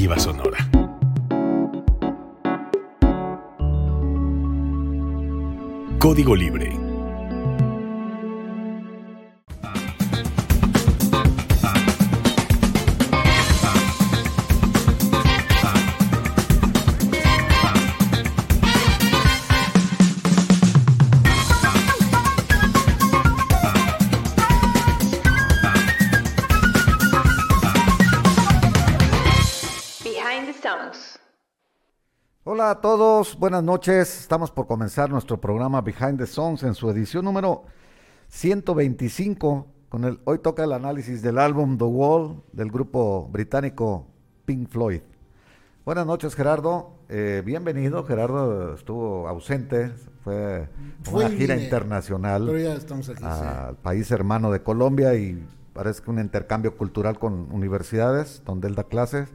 alternativa sonora. Código Libre buenas noches. Estamos por comenzar nuestro programa Behind the Songs en su edición número 125. Con el, hoy toca el análisis del álbum The Wall del grupo británico Pink Floyd. Buenas noches, Gerardo. Eh, bienvenido. Gerardo estuvo ausente, fue, una gira internacional al país hermano de Colombia y parece que un intercambio cultural con universidades donde él da clases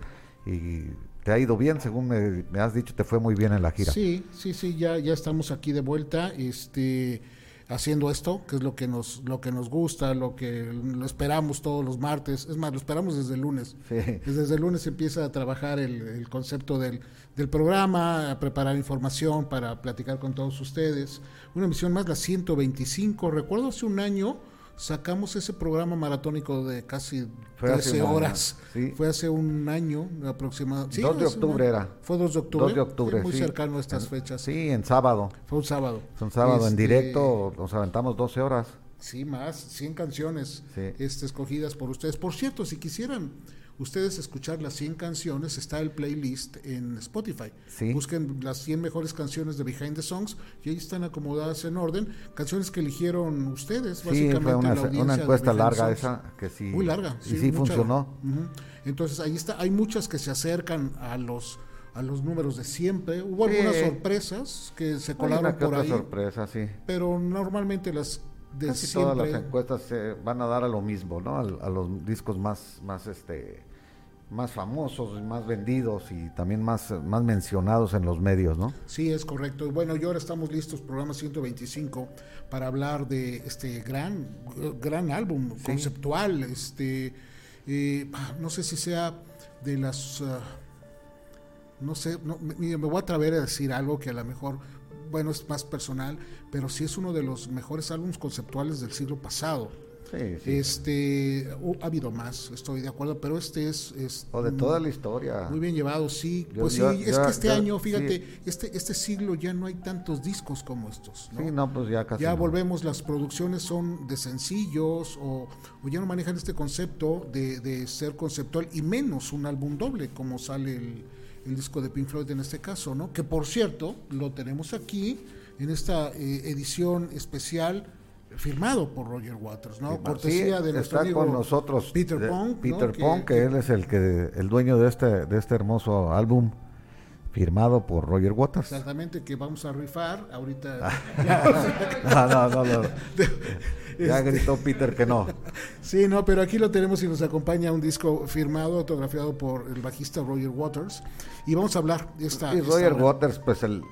y te ha ido bien, según me, has dicho, te fue muy bien en la gira. Sí, sí, sí, ya, ya estamos aquí de vuelta, este, haciendo esto, que es lo que nos, lo que nos gusta, lo que lo esperamos todos los martes, es más, lo esperamos desde el lunes. Desde el lunes empieza a trabajar el, el concepto del, del, programa, a preparar información para platicar con todos ustedes. Una emisión más, la 125, recuerdo hace un año sacamos ese programa maratónico de casi 13 horas. Fue hace un año aproximadamente. 2 de octubre era. Fue 2 de octubre. 2 de octubre. muy cercano a estas fechas. Sí, en sábado. Fue un sábado. Fue un sábado en este, directo, nos aventamos 12 horas. Sí, más, 100 canciones este, escogidas por ustedes. Por cierto, si quisieran ustedes escuchar las 100 canciones, está el playlist en Spotify. Busquen las 100 mejores canciones de Behind the Songs y ahí están acomodadas en orden. Canciones que eligieron ustedes, básicamente. Fue una, una encuesta larga esa, que sí. Muy larga. Sí, y sí funcionó. Entonces ahí está, hay muchas que se acercan a los a los números de siempre. Hubo algunas sorpresas que se colaron por ahí. sorpresa, sí. Pero normalmente las de Casi todas las encuestas se van a dar a lo mismo, ¿no? A, a, los discos más, más, este, más famosos, más vendidos y también más, más mencionados en los medios, ¿no? Sí, es correcto. Bueno, y ahora estamos listos, programa 125, para hablar de este gran, gran álbum conceptual. Este, eh, no sé si sea de las, ah, no sé, no, me, me voy a atrever a decir algo que a lo mejor bueno, es más personal, pero sí es uno de los mejores álbumes conceptuales del siglo pasado. Sí, sí. Este, ha habido más, estoy de acuerdo, pero este es, o de toda la historia. Muy bien llevado, sí. pues sí, es que este año, fíjate, este este siglo ya no hay tantos discos como estos. ¿no? Sí, no, pues ya casi. Ya volvemos, las producciones son de sencillos o, ya no manejan este concepto de, de ser conceptual y menos un álbum doble como sale el, el disco de Pink Floyd en este caso, ¿no? Que por cierto, lo tenemos aquí en esta eh, edición especial firmado por Roger Waters, ¿no? Cortesía de nuestro está con nosotros Peter Pong, Peter Pong, que, él es el que el dueño de este de este hermoso álbum firmado por Roger Waters. Exactamente, que vamos a rifar ahorita. no, no, no, no. Ya este, gritó Peter que no. sí, no, pero aquí lo tenemos y nos acompaña un disco firmado, autografiado por el bajista Roger Waters. Y vamos a hablar de esta. Y Roger Waters, pues el,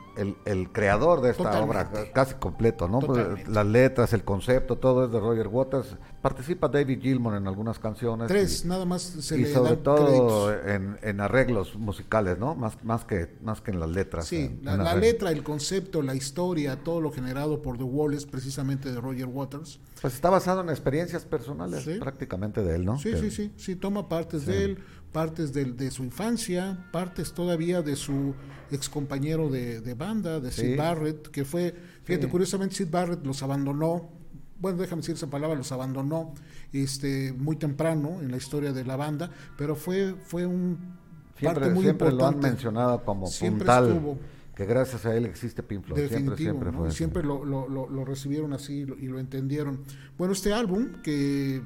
el, creador de esta obra, casi completo, ¿no? Pues, las letras, el concepto, todo es de Roger Waters. Participa David Gilmour en algunas canciones. Tres, nada más se y sobre todo en, en, arreglos musicales, ¿no? Más, más, que, más que en las letras. Sí, la, letra, el concepto, la historia, todo lo generado por The Wall es precisamente de Roger Waters. Pues está basado en experiencias personales prácticamente de él, ¿no? Sí, sí, sí, sí, toma partes de él, partes de, de, su infancia, partes todavía de su ex compañero de, de banda, de Sid Barrett, que fue, fíjate, curiosamente Sid Barrett los abandonó, bueno, déjame decir esa palabra, los abandonó este, muy temprano en la historia de la banda, pero fue, fue un siempre, parte muy siempre importante. lo han mencionado como siempre puntal. Estuvo, que gracias a él existe Pink Floyd. Siempre, siempre, fue siempre lo, lo, lo, recibieron así y lo, entendieron. Bueno, este álbum que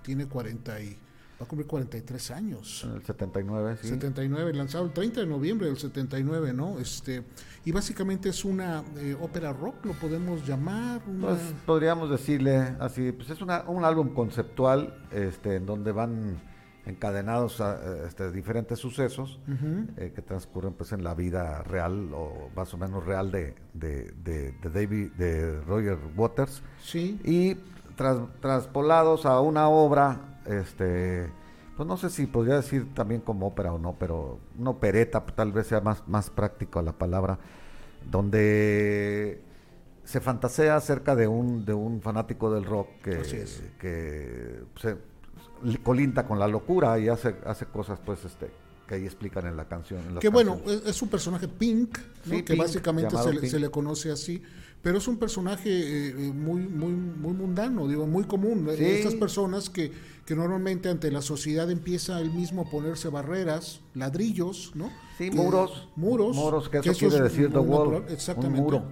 tiene 40 y va a cumplir 43 años. En el 79, sí. 79, lanzado el 30 de noviembre del 79, ¿no? Este, y básicamente es una eh, ópera rock, lo podemos llamar. Pues podríamos decirle así, pues es una, un álbum conceptual este, en donde van encadenados a este, diferentes sucesos eh, que transcurren pues en la vida real o más o menos real de, de, de, David de Roger Waters sí y tras, traspolados a una obra este pues no sé si podría decir también como ópera o no, pero una opereta tal vez sea más, más práctico la palabra, donde se fantasea acerca de un, de un fanático del rock que, que se colinta con la locura y hace, hace cosas pues este que ahí explican en la canción. que bueno, es, un personaje Pink, que básicamente se, le conoce así, pero es un personaje eh, eh, muy, muy, muy mundano, digo, muy común. Eh, estas personas que, que normalmente ante la sociedad empieza él mismo a ponerse barreras, ladrillos, ¿no? Sí, muros. Muros. Muros, que eso, quiere decir the wall. Exactamente. Un muro.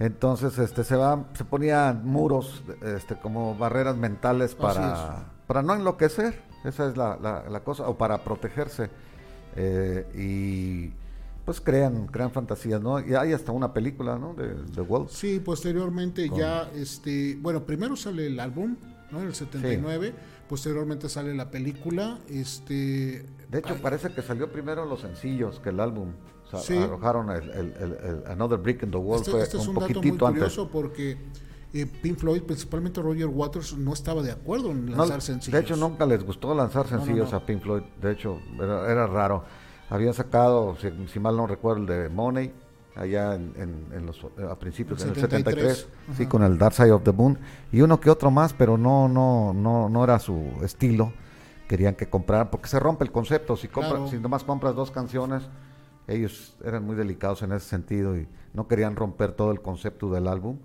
Entonces, este, se va, se ponían muros, este, como barreras mentales para, para no enloquecer. Esa es la, la cosa, o para protegerse. Eh, y pues crean, crean fantasías, ¿no? Y hay hasta una película, ¿no? De, de Walt. Sí, posteriormente ya, este, bueno, primero sale el álbum, ¿no? En el 79, posteriormente sale la película, este... De hecho, parece que salió primero los sencillos que el álbum. O sea, arrojaron el, Another Brick in the Wall, este, fue este es un, dato muy curioso porque eh, Pink Floyd, principalmente Roger Waters, no estaba de acuerdo en lanzar sencillos. De hecho, nunca les gustó lanzar sencillos a Pink Floyd. De hecho, era, raro. Habían sacado, si, mal no recuerdo, el de Money, allá en, los, a principios del 73, sí, con el Dark Side of the Moon, y uno que otro más, pero no, no, no, no era su estilo. Querían que compraran, porque se rompe el concepto. Si, compras, si nomás compras dos canciones, ellos eran muy delicados en ese sentido y no querían romper todo el concepto del álbum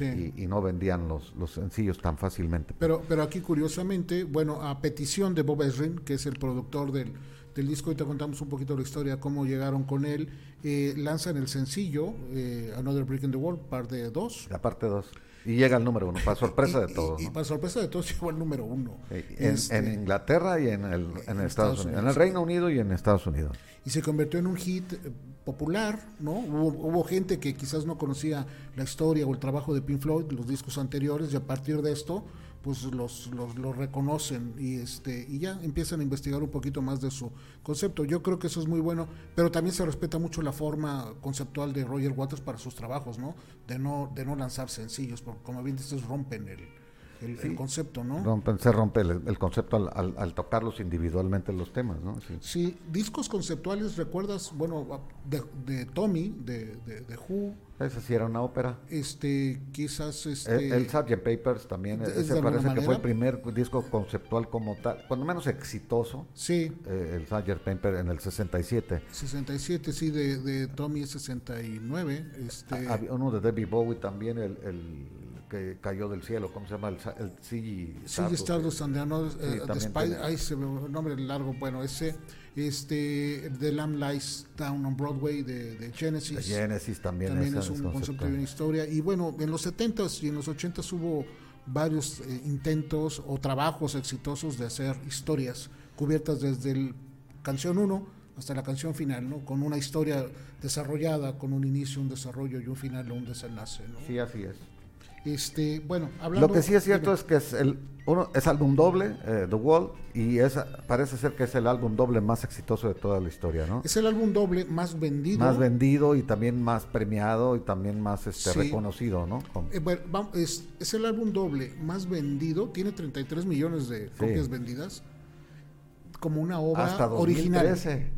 y, no vendían los, los sencillos tan fácilmente. Pero, pero aquí curiosamente, bueno, a petición de Bob Ezrin, que es el productor del, del disco, y te contamos un poquito la historia, cómo llegaron con él, eh, lanzan el sencillo, eh, Another Brick in the Wall, parte 2. La parte 2. Y llega el número uno, para sorpresa de todos. Y, para sorpresa de todos llegó el número uno. En, este, Inglaterra y en el, en Estados, Unidos. En el Reino Unido y en Estados Unidos. Y se convirtió en un hit eh, popular, ¿no? Hubo, gente que quizás no conocía la historia o el trabajo de Pink Floyd, los discos anteriores, y a partir de esto, pues los, los, reconocen y este y ya empiezan a investigar un poquito más de su concepto. Yo creo que eso es muy bueno, pero también se respeta mucho la forma conceptual de Roger Waters para sus trabajos, ¿no? De no de no lanzar sencillos, porque como bien dices rompen el el, concepto, ¿no? se rompe el, concepto al, al, tocarlos individualmente los temas, ¿no? Sí. discos conceptuales, ¿recuerdas? Bueno, de, de Tommy, de, de, Who. Esa sí era una ópera. Este, quizás este... El, Sgt. Papers también, ese parece que fue el primer disco conceptual como tal, cuando menos exitoso. Sí. Eh, el Sgt. Papers en el 67. 67, sí, de, de Tommy es 69. Este... uno de Debbie Bowie también, el que cayó del cielo, ¿cómo se llama? El, el CG Stardust. and the, eh, Spider, ahí se ve un nombre largo, bueno, ese, este, The Lamb Lies Down on Broadway de, de Genesis. Genesis también, también es un concepto de una historia. Y bueno, en los 70s y en los 80s hubo varios eh, intentos o trabajos exitosos de hacer historias cubiertas desde el canción 1 hasta la canción final, ¿no? Con una historia desarrollada, con un inicio, un desarrollo y un final o un desenlace, ¿no? Sí, así es. Este, bueno, hablando, Lo que sí es cierto es que es el uno es álbum doble, eh, The Wall, y esa parece ser que es el álbum doble más exitoso de toda la historia, ¿no? Es el álbum doble más vendido. Más vendido y también más premiado y también más este, reconocido, ¿no? Eh, bueno, es, es, el álbum doble más vendido, tiene 33 millones de copias vendidas, como una obra Hasta 2013. original.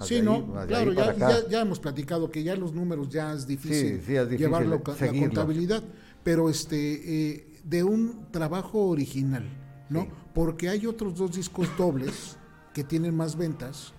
Sí, no, claro, ya, ya, hemos platicado que ya los números ya es difícil, sí, es difícil llevarlo a la contabilidad pero este eh, de un trabajo original, ¿no? Porque hay otros dos discos dobles que tienen más ventas,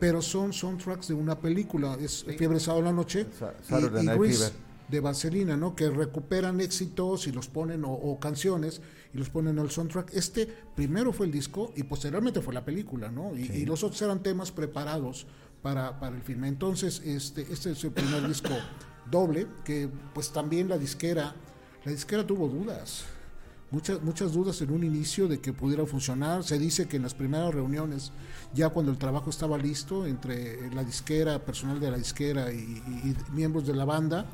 pero son soundtracks de una película, es Fiebre Sábado la Noche y, de Vaselina, ¿no? Que recuperan éxitos y los ponen, o, canciones, y los ponen al soundtrack. Este primero fue el disco y posteriormente fue la película, ¿no? Y, y los otros eran temas preparados para, para el filme. Entonces, este, este es el primer disco doble, que pues también la disquera la disquera tuvo dudas, muchas, muchas dudas en un inicio de que pudiera funcionar. Se dice que en las primeras reuniones, ya cuando el trabajo estaba listo entre la disquera, personal de la disquera y, miembros de la banda,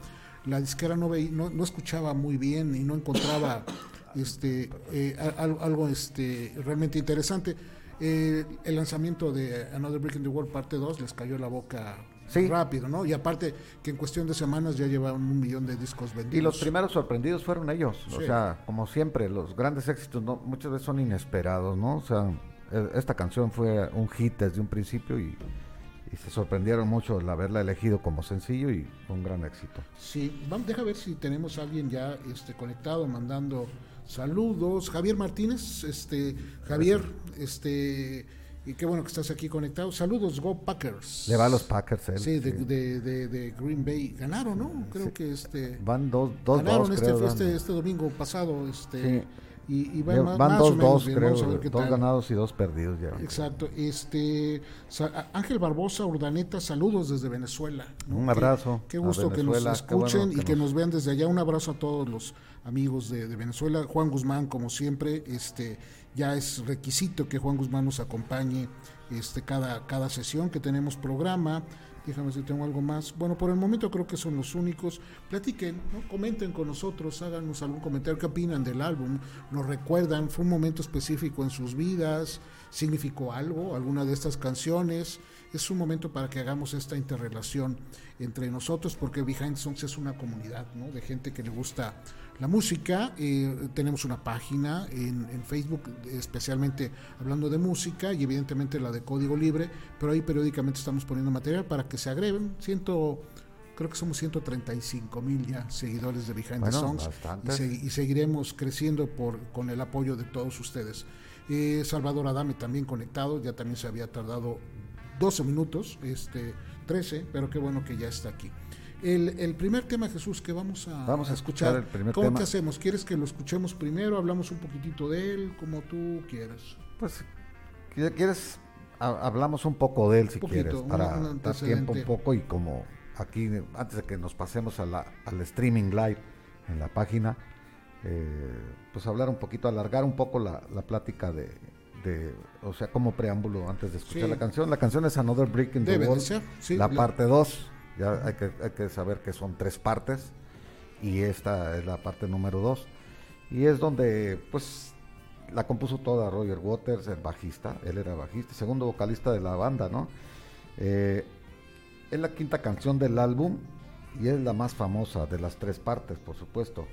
la disquera no, veía, no, escuchaba muy bien y no encontraba este, eh, algo este, realmente interesante. Eh, el lanzamiento de Another Brick in the World parte 2 les cayó la boca rápido, ¿no? Y aparte que en cuestión de semanas ya llevaban un millón de discos vendidos. Y los primeros sorprendidos fueron ellos, o sea, como siempre, los grandes éxitos no, muchas veces son inesperados, ¿no? O sea, eh, esta canción fue un hit desde un principio y, se sorprendieron mucho al haberla elegido como sencillo y fue un gran éxito. Sí, vamos, deja ver si tenemos a alguien ya este, conectado, mandando saludos. Javier Martínez, este, Javier, este y qué bueno que estás aquí conectado. Saludos, Go Packers. Le va a los Packers, él, sí, de, De, de, Green Bay. Ganaron, ¿no? Creo que este. Van dos, dos, ganaron dos, este, creo, este, este, domingo pasado. Este, y, y van, van dos, dos, creo. Dos ganados y dos perdidos ya. Exacto. Este, Ángel Barbosa Urdaneta, saludos desde Venezuela. Un abrazo. Qué, gusto que nos escuchen y que, nos... vean desde allá. Un abrazo a todos los amigos de, de Venezuela. Juan Guzmán, como siempre, este ya es requisito que Juan Guzmán nos acompañe este, cada, cada sesión que tenemos programa. Déjame si tengo algo más. Bueno, por el momento creo que son los únicos. Platiquen, ¿no? comenten con nosotros, háganos algún comentario. ¿Qué opinan del álbum? ¿Nos recuerdan? ¿Fue un momento específico en sus vidas? ¿Significó algo? ¿Alguna de estas canciones? Es un momento para que hagamos esta interrelación entre nosotros, porque Behind Songs es una comunidad ¿no? de gente que le gusta la música. Eh, tenemos una página en, Facebook, especialmente hablando de música y evidentemente la de código libre, pero ahí periódicamente estamos poniendo material para que se agreguen. Ciento, creo que somos 135 mil ya seguidores de Behind the Songs y, seguiremos creciendo por, con el apoyo de todos ustedes. Eh, Salvador Adame también conectado, ya también se había tardado 12 minutos, este 13, pero qué bueno que ya está aquí. El, primer tema, Jesús, que vamos a, vamos a escuchar, el primer ¿Cómo que hacemos? ¿Quieres que lo escuchemos primero? ¿Hablamos un poquitito de él? Como tú quieras. Pues, ¿quieres? Hablamos un poco de él, si quieres, para dar tiempo un poco y como aquí, antes de que nos pasemos a la, al streaming live en la página, eh, pues hablar un poquito, alargar un poco la, plática de, o sea, como preámbulo antes de escuchar la canción. La canción es Another Brick in the Wall, la parte 2 ya hay que, hay que saber que son tres partes y esta es la parte número dos. Y es donde, pues, la compuso toda Roger Waters, el bajista, él era bajista, segundo vocalista de la banda, ¿no? Eh, es la quinta canción del álbum y es la más famosa de las tres partes, por supuesto.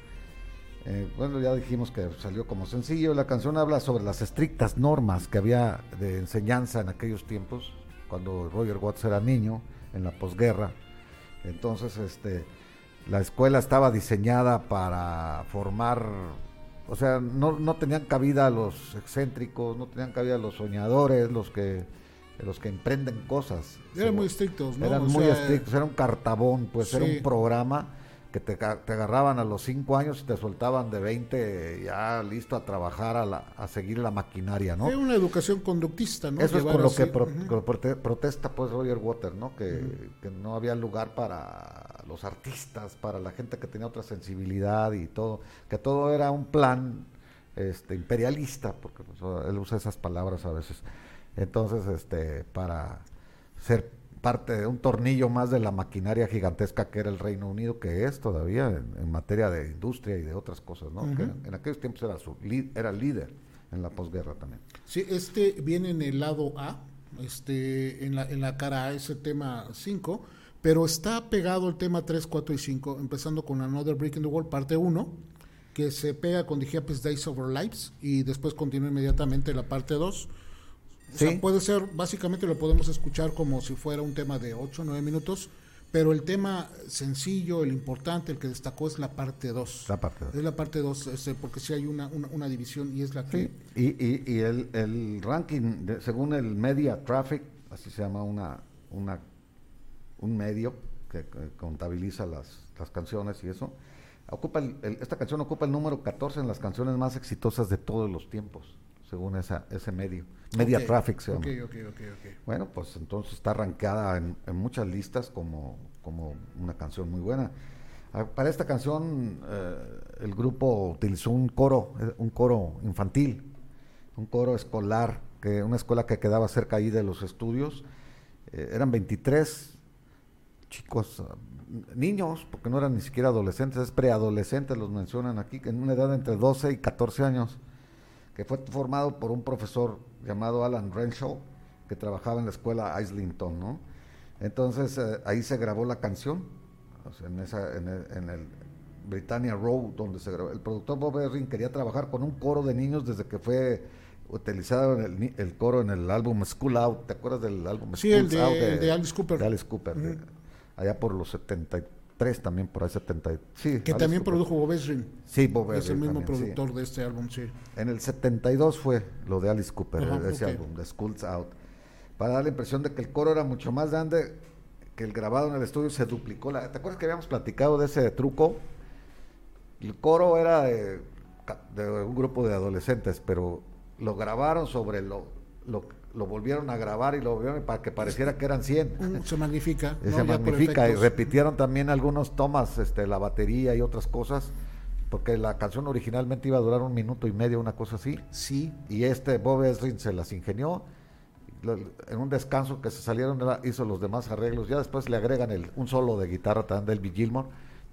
Eh, bueno, ya dijimos que salió como sencillo. La canción habla sobre las estrictas normas que había de enseñanza en aquellos tiempos, cuando Roger Waters era niño, en la posguerra. Entonces, este, la escuela estaba diseñada para formar, o sea, no, no tenían cabida los excéntricos, no tenían cabida los soñadores, los que los que emprenden cosas. Eran muy estrictos, ¿no? Eran muy estrictos, era un cartabón, pues era un programa que te, te, agarraban a los 5 años y te soltaban de 20 ya listo a trabajar, a, la, a seguir la maquinaria, ¿no? Es una educación conductista, ¿no? Eso es con lo que protesta pues Roger Waters, ¿no? Que, que, no había lugar para los artistas, para la gente que tenía otra sensibilidad y todo, que todo era un plan este imperialista, porque pues, él usa esas palabras a veces. Entonces, este, para ser parte de un tornillo más de la maquinaria gigantesca que era el Reino Unido, que es todavía en, materia de industria y de otras cosas, ¿no? que en, aquellos tiempos era, su, era líder en la posguerra también. Sí, este viene en el lado A, este, en, la, en la cara A, ese tema 5, pero está pegado el tema 3, 4 y 5, empezando con Another Break in the Wall, parte 1, que se pega con The Happiest Days of Our Lives, y después continúa inmediatamente la parte 2 puede ser, básicamente lo podemos escuchar como si fuera un tema de 8 o 9 minutos, pero el tema sencillo, el importante, el que destacó es la parte 2. La parte Es la parte 2, este, porque si hay una, una, división y es la que... Y, y, y el, el, ranking, según el Media Traffic, así se llama una, una un medio que, contabiliza las, las, canciones y eso, ocupa esta canción ocupa el número 14 en las canciones más exitosas de todos los tiempos según esa, ese medio. Media Traffic se llama. bueno, pues entonces está arrancada en, muchas listas como, como una canción muy buena. Ah, para esta canción eh, el grupo utilizó un coro, eh, un coro infantil, un coro escolar, que una escuela que quedaba cerca ahí de los estudios. Eh, eran 23 chicos, niños, porque no eran ni siquiera adolescentes, es preadolescentes, los mencionan aquí, en una edad entre 12 y 14 años que fue formado por un profesor llamado Alan Renshaw, que trabajaba en la escuela Islington, ¿no? Entonces eh, ahí se grabó la canción, en, esa, en, el, Britannia Row, donde se grabó. El productor Bob Erring quería trabajar con un coro de niños desde que fue utilizaron el, el, coro en el álbum School Out. ¿Te acuerdas del álbum sí, el de, Out? de, Alice Cooper. De Alice Cooper. allá por los 73 también, por ahí 70. Sí, que también produjo Bob Ezrin. Sí, Bob Es el mismo productor de este álbum, sí. En el 72 fue lo de Alice Cooper, ese álbum, de Schools Out. Para dar la impresión de que el coro era mucho más grande que el grabado en el estudio, se duplicó. La, ¿Te acuerdas que habíamos platicado de ese truco? El coro era de, un grupo de adolescentes, pero lo grabaron sobre lo, lo, volvieron a grabar y lo volvieron para que pareciera que eran 100. Se magnifica. se magnifica y repitieron también algunos tomas, este, la batería y otras cosas, porque la canción originalmente iba a durar un minuto y medio, una cosa así. Sí. Y este Bob Ezrin se las ingenió. En un descanso que se salieron, hizo los demás arreglos. Ya después le agregan el, un solo de guitarra también del Gilmore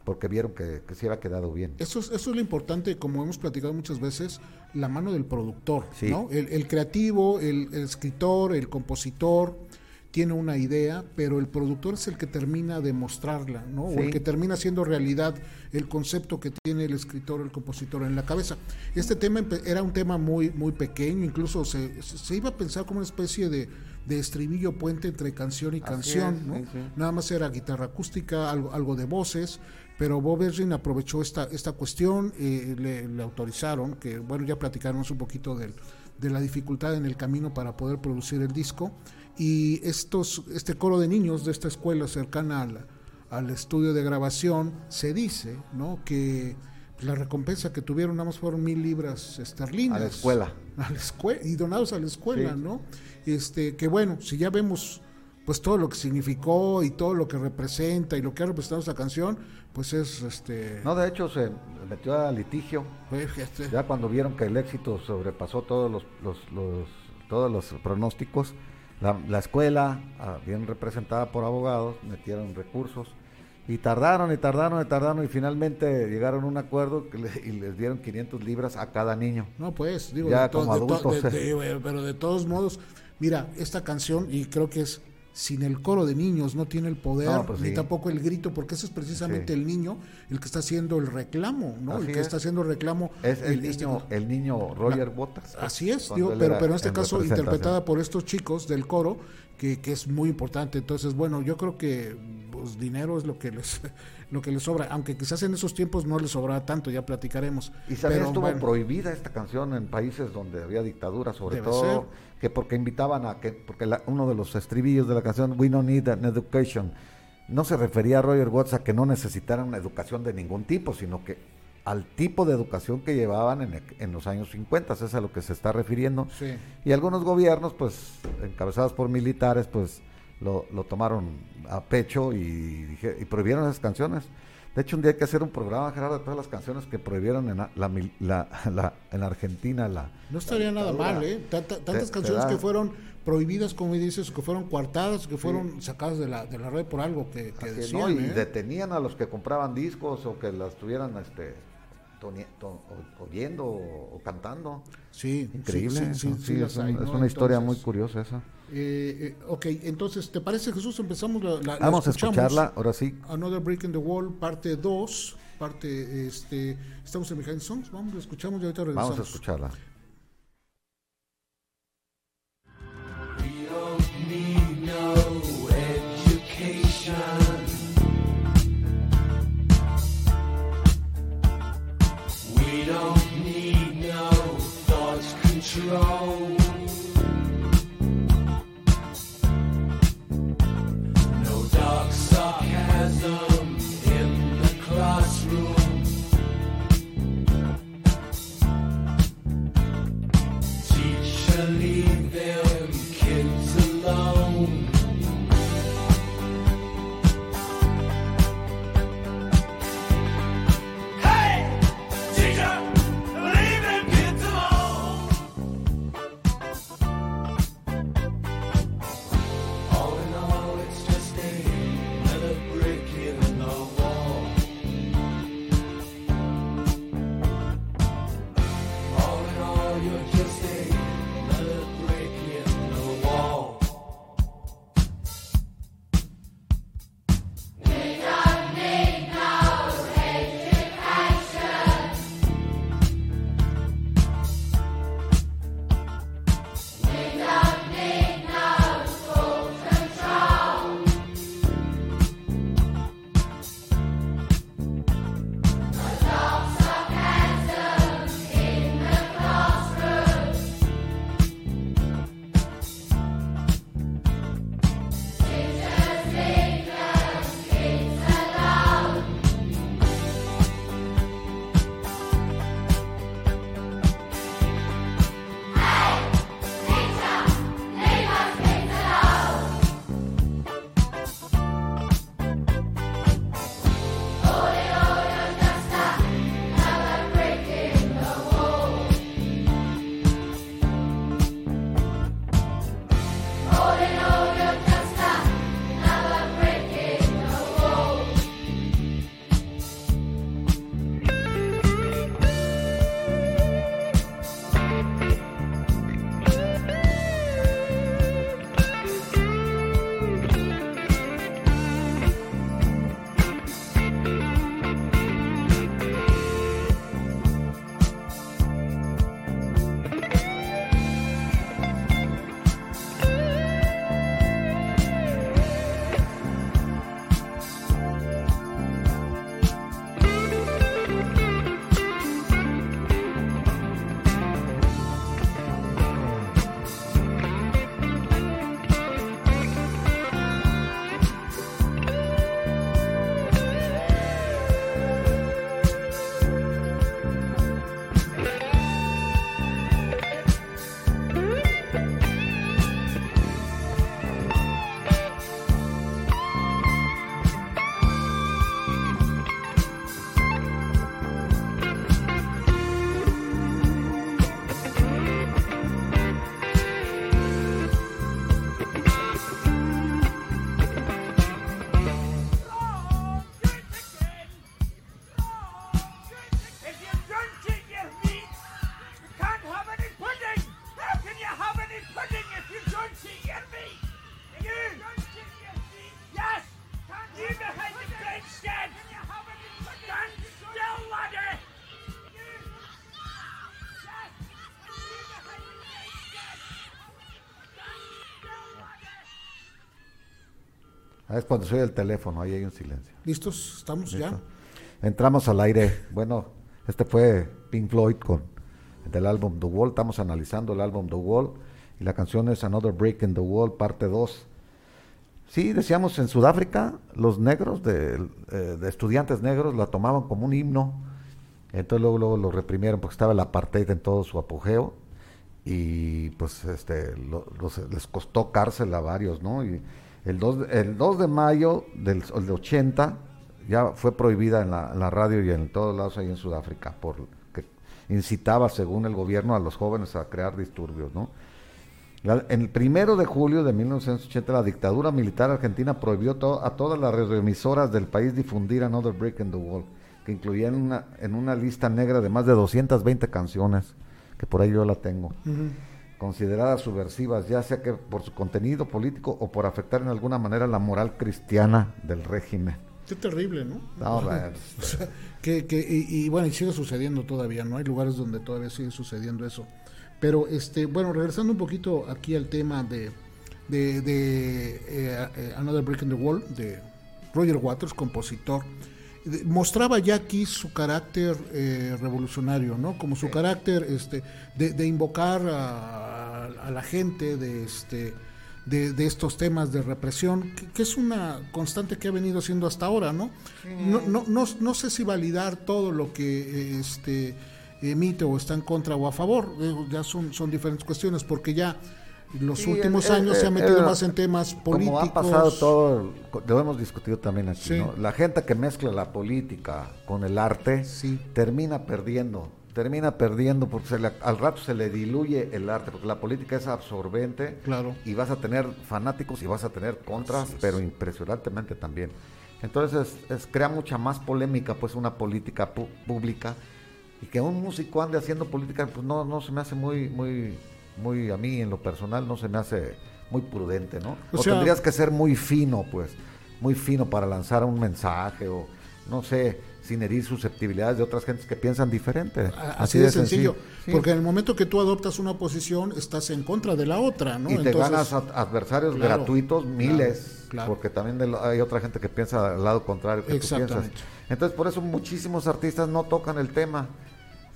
porque vieron que, que se había quedado bien. Eso es, eso es lo importante, como hemos platicado muchas veces, la mano del productor, ¿no? El, creativo, el, escritor, el compositor tiene una idea, pero el productor es el que termina de mostrarla, ¿no? O el que termina haciendo realidad el concepto que tiene el escritor, el compositor en la cabeza. Este tema era un tema muy, muy pequeño, incluso se, se iba a pensar como una especie de de estribillo puente entre canción y canción, ¿no? Nada más era guitarra acústica, algo, algo de voces, pero Bob Ezrin aprovechó esta, esta cuestión, eh, le, autorizaron, que bueno, ya platicamos un poquito de, de la dificultad en el camino para poder producir el disco, y estos, este coro de niños de esta escuela cercana al, al estudio de grabación, se dice, ¿no? que la recompensa que tuvieron nada más fueron mil libras esterlinas. A la escuela. A la escuela, y donados a la escuela, ¿no? Este, que bueno, si ya vemos pues todo lo que significó y todo lo que representa y lo que ha representado esta canción, pues es este No, de hecho se metió a litigio. Ya cuando vieron que el éxito sobrepasó todos los, los, todos los pronósticos, la, la escuela, ah, bien representada por abogados, metieron recursos y tardaron y tardaron y tardaron y finalmente llegaron a un acuerdo que y les dieron 500 libras a cada niño. No, pues, digo, ya como adultos. pero de todos modos, mira, esta canción, y creo que es sin el coro de niños, no tiene el poder, pues ni tampoco el grito, porque ese es precisamente el niño el que está haciendo el reclamo, ¿no? el que está haciendo el reclamo. Es el, niño, el niño Roger Bottas. Así es, digo, pero, pero en este caso interpretada por estos chicos del coro, que, que, es muy importante. Entonces, bueno, yo creo que pues, dinero es lo que les lo que les sobra, aunque quizás en esos tiempos no les sobraba tanto, ya platicaremos. Y también estuvo prohibida esta canción en países donde había dictadura, sobre todo que porque invitaban a que, porque uno de los estribillos de la canción We don't need an education, no se refería a Roger Watts a que no necesitaran una educación de ningún tipo, sino que al tipo de educación que llevaban en, en los años 50, eso es a lo que se está refiriendo. Y algunos gobiernos, pues, encabezados por militares, pues, lo, lo tomaron a pecho y, dije, y prohibieron esas canciones. De hecho, un día hay que hacer un programa, Gerardo, de todas las canciones que prohibieron en, la, la, en Argentina. La, no estaría nada mal, ¿eh? tantas canciones que fueron prohibidas, como dices, que fueron coartadas, que fueron sacadas de la, de la red por algo que, decían. y ¿eh? detenían a los que compraban discos o que las tuvieran este, oyendo o, cantando. Sí, increíble. Sí, es, una historia muy curiosa esa. Eh, eh, ok, entonces, ¿te parece, Jesús? Empezamos la. la Vamos la a escucharla, ahora sí. Another Break in the Wall, parte 2. Parte, este, estamos en Behind Songs. Vamos, la escuchamos y ahorita regresamos. Vamos a escucharla. We don't need no thought control. Es cuando soy el teléfono, ahí hay un silencio. ¿Listos? ¿Estamos ya? Entramos al aire. Bueno, este fue Pink Floyd con del álbum The Wall. Estamos analizando el álbum The Wall y la canción es Another Break in the Wall, parte 2. Sí, decíamos en Sudáfrica, los negros, de, eh, de, estudiantes negros, la tomaban como un himno. Entonces luego, luego lo reprimieron porque estaba el apartheid en todo su apogeo y pues este les costó cárcel a varios, ¿no? Y el 2, el 2 de mayo del, del 80 ya fue prohibida en la, en la, radio y en todos lados ahí en Sudáfrica, porque incitaba, según el gobierno, a los jóvenes a crear disturbios, ¿no? en el primero de julio de 1980, la dictadura militar argentina prohibió a todas las radioemisoras del país difundir Another Break in the Wall, que incluía en una, en una lista negra de más de 220 canciones, que por ahí yo la tengo consideradas subversivas, ya sea que por su contenido político o por afectar en alguna manera la moral cristiana del régimen. Qué terrible, ¿no? No, que, que, y, bueno, y sigue sucediendo todavía, ¿no? Hay lugares donde todavía sigue sucediendo eso. Pero, este, bueno, regresando un poquito aquí al tema de, de, de eh, eh, Another Break in the Wall, de Roger Waters, compositor, mostraba ya aquí su carácter eh, revolucionario, ¿no? Como su carácter este, de, invocar a, la gente de, este, de, estos temas de represión, que, es una constante que ha venido siendo hasta ahora, ¿no? No, no, no, no, sé si validar todo lo que este, emite o está en contra o a favor, ya son, son diferentes cuestiones, porque ya los últimos años se ha metido más en temas políticos. Como ha pasado todo, lo hemos discutido también aquí, ¿no? La gente que mezcla la política con el arte termina perdiendo, termina perdiendo porque al rato se le diluye el arte, porque la política es absorbente claro. y vas a tener fanáticos y vas a tener contras, pero impresionantemente también. Entonces es, crea mucha más polémica pues una política pública y que un músico ande haciendo política pues no, no se me hace muy, muy muy a mí en lo personal no se me hace muy prudente, ¿no? O, tendrías que ser muy fino, pues, muy fino para lanzar un mensaje o no sé, sin herir susceptibilidades de otras gentes que piensan diferente. Así, de, sencillo. Porque en el momento que tú adoptas una posición, estás en contra de la otra, ¿no? Y te ganas adversarios gratuitos, miles, porque también hay otra gente que piensa al lado contrario que tú piensas. Entonces, por eso muchísimos artistas no tocan el tema.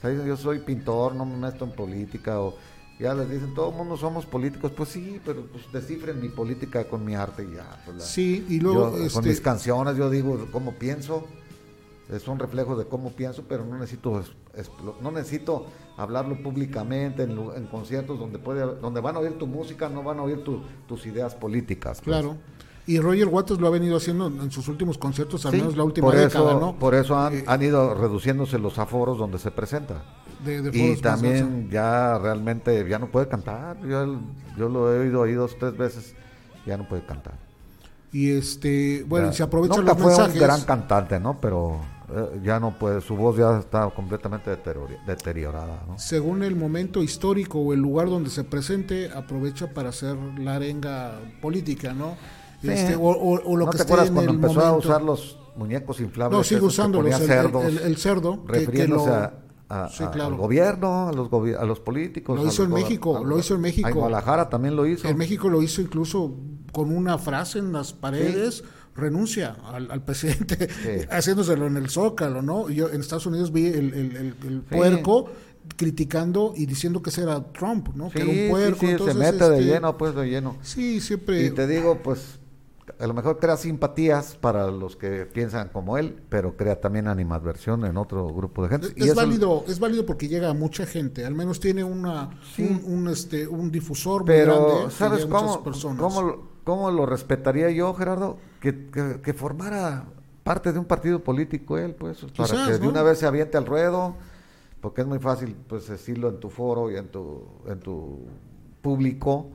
yo soy pintor, no me meto en política o ya les dicen, todo el mundo somos políticos, pues sí, pero pues descifren mi política con mi arte y ya. Pues sí, y luego... Con este mis canciones yo digo cómo pienso, es un reflejo de cómo pienso, pero no necesito no necesito hablarlo públicamente en, conciertos donde puede donde van a oír tu música, no van a oír tus ideas políticas. Pues. Claro. Y Roger Waters lo ha venido haciendo en sus últimos conciertos, al menos la última década, ¿no? Por eso han, eh, han ido reduciéndose los aforos donde se presenta y también ya realmente ya no puede cantar. Yo, yo lo he oído ahí dos, tres veces, ya no puede cantar. Y este, bueno, se aprovecha Nunca fue un gran cantante, ¿no? Pero eh, ya no puede, su voz ya está completamente deteriorada. ¿no? Según el momento histórico o el lugar donde se presente, aprovecha para hacer la arenga política, ¿no? Este, o, lo que te acuerdas cuando empezó a usar los muñecos inflables? No, sigue usándolos, el, el, cerdo. Refiriéndose a al gobierno, a los, a los políticos. Lo hizo en México, lo hizo en México. En Guadalajara también lo hizo. En México lo hizo incluso con una frase en las paredes, renuncia al, presidente, haciéndoselo en el zócalo, ¿no? Yo en Estados Unidos vi el, el, puerco criticando y diciendo que ese era Trump, ¿no? que era un puerco. se mete de este, lleno, pues de lleno. Sí, siempre. Y te digo, pues a lo mejor crea simpatías para los que piensan como él, pero crea también animadversión en otro grupo de gente. Es, válido, es válido porque llega a mucha gente, al menos tiene una un, este un difusor pero, muy grande. ¿sabes cómo, cómo, cómo, lo respetaría yo, Gerardo? Que, que, formara parte de un partido político él, pues, para que de una vez se aviente al ruedo, porque es muy fácil pues decirlo en tu foro y en tu en tu público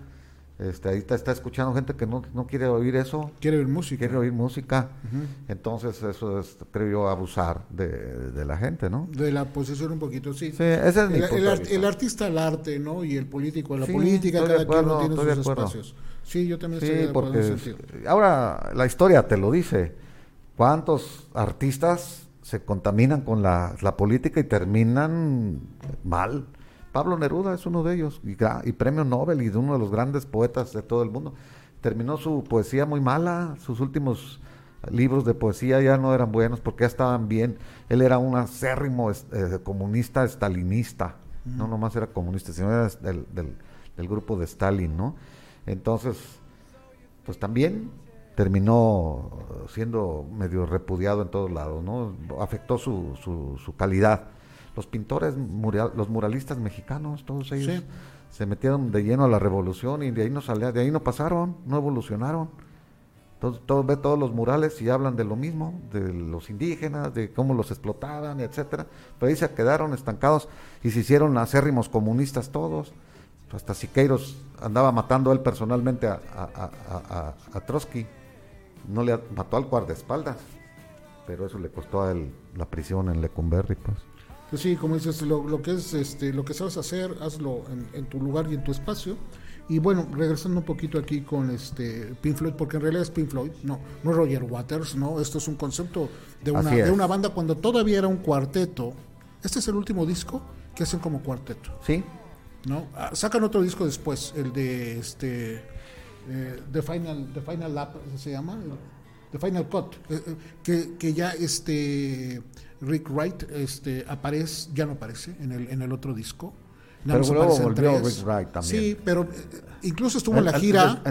este, ahí está, está, escuchando gente que no, no, quiere oír eso. Quiere oír música. Quiere oír música. Entonces, eso es, creo yo, abusar de, la gente, ¿no? De la posesión un poquito, sí. sí ese es mi el, el, artista al arte, ¿no? Y el político a la política, cada quien tiene sus espacios. Sí, yo también estoy de acuerdo porque ahora la historia te lo dice. ¿Cuántos artistas se contaminan con la, la política y terminan mal? Pablo Neruda es uno de ellos, y, premio Nobel y de uno de los grandes poetas de todo el mundo. terminó su poesía muy mala, sus últimos libros de poesía ya no eran buenos porque ya estaban bien. Él era un acérrimo eh, comunista estalinista, no nomás era comunista, sino era del, del, grupo de Stalin, ¿no? Entonces, pues también terminó siendo medio repudiado en todos lados, ¿no? Afectó su, su, su calidad. Los pintores, los muralistas mexicanos, todos ellos se metieron de lleno a la revolución y de ahí no salía, de ahí no pasaron, no evolucionaron. Entonces, todos ve todos los murales y hablan de lo mismo, de los indígenas, de cómo los explotaban, etcétera. Pero ahí se quedaron estancados y se hicieron acérrimos comunistas todos. Hasta Siqueiros andaba matando él personalmente a, a, Trotsky. No le mató al guardaespaldas, pero eso le costó a él la prisión en Lecumberri, pues. Pues sí, como dices, lo, que es este, lo que sabes hacer, hazlo en, tu lugar y en tu espacio. Y bueno, regresando un poquito aquí con este Pink Floyd, porque en realidad es Pink Floyd, no, no Roger Waters, no, esto es un concepto de una, de una banda cuando todavía era un cuarteto. Este es el último disco que hacen como cuarteto. Sí. ¿No? Ah, sacan otro disco después, el de este eh, The Final, The Final Lap, se llama, The Final Cut, eh, eh, que, que ya este Rick Wright este, aparece, ya no aparece en el, en el otro disco. pero luego volvió Rick Wright también. Sí, pero eh, incluso estuvo en la gira.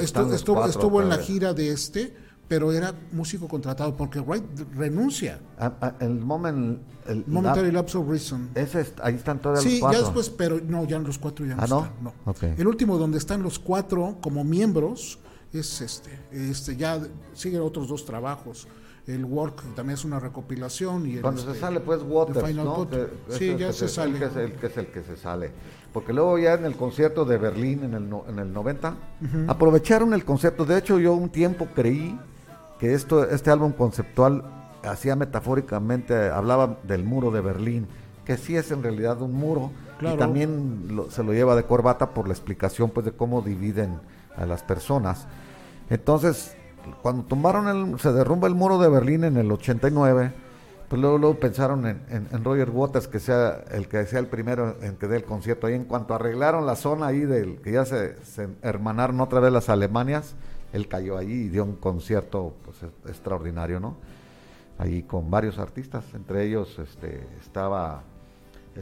estuvo, estuvo, en la gira de este, pero era músico contratado porque Wright renuncia. el moment, el Momentary Lapse of Reason. Ese, ahí están todos sí, los cuatro. ya después, pero no, ya los cuatro ya no, ¿Ah, están. No. El último donde están los cuatro como miembros es este. Este ya siguen otros dos trabajos el Work también es una recopilación. y Cuando se este, sale pues Waters, ¿no? sí, ya se sale. Que es, el, que es el que se sale. Porque luego ya en el concierto de Berlín en el, en el 90, aprovecharon el concepto. De hecho, yo un tiempo creí que esto, este álbum conceptual hacía metafóricamente, hablaba del muro de Berlín, que sí es en realidad un muro. Y también se lo lleva de corbata por la explicación pues de cómo dividen a las personas. Entonces, cuando tumbaron el, se derrumba el muro de Berlín en el 89, pues luego, pensaron en, Roger Waters que sea el que sea el primero en que dé el concierto. Ahí en cuanto arreglaron la zona ahí del que ya se, hermanaron otra vez las Alemanias, él cayó allí y dio un concierto pues, extraordinario, ¿no? Ahí con varios artistas, entre ellos este, estaba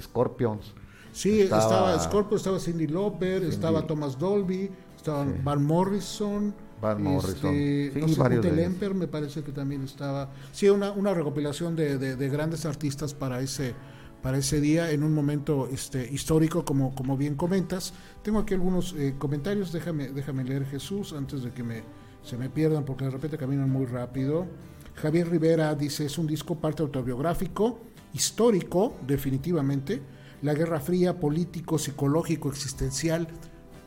Scorpions. Sí, estaba, Scorpions, estaba Cindy Lauper, estaba Thomas Dolby, estaba Van Morrison. Van Morrison. Este, me parece que también estaba. Sí, una, una recopilación de, de, grandes artistas para ese, para ese día en un momento este, histórico, como, como bien comentas. Tengo aquí algunos eh, comentarios, déjame, déjame leer Jesús antes de que me, se me pierdan, porque de repente caminan muy rápido. Javier Rivera dice, es un disco parte autobiográfico, histórico, definitivamente. La Guerra Fría, político, psicológico, existencial,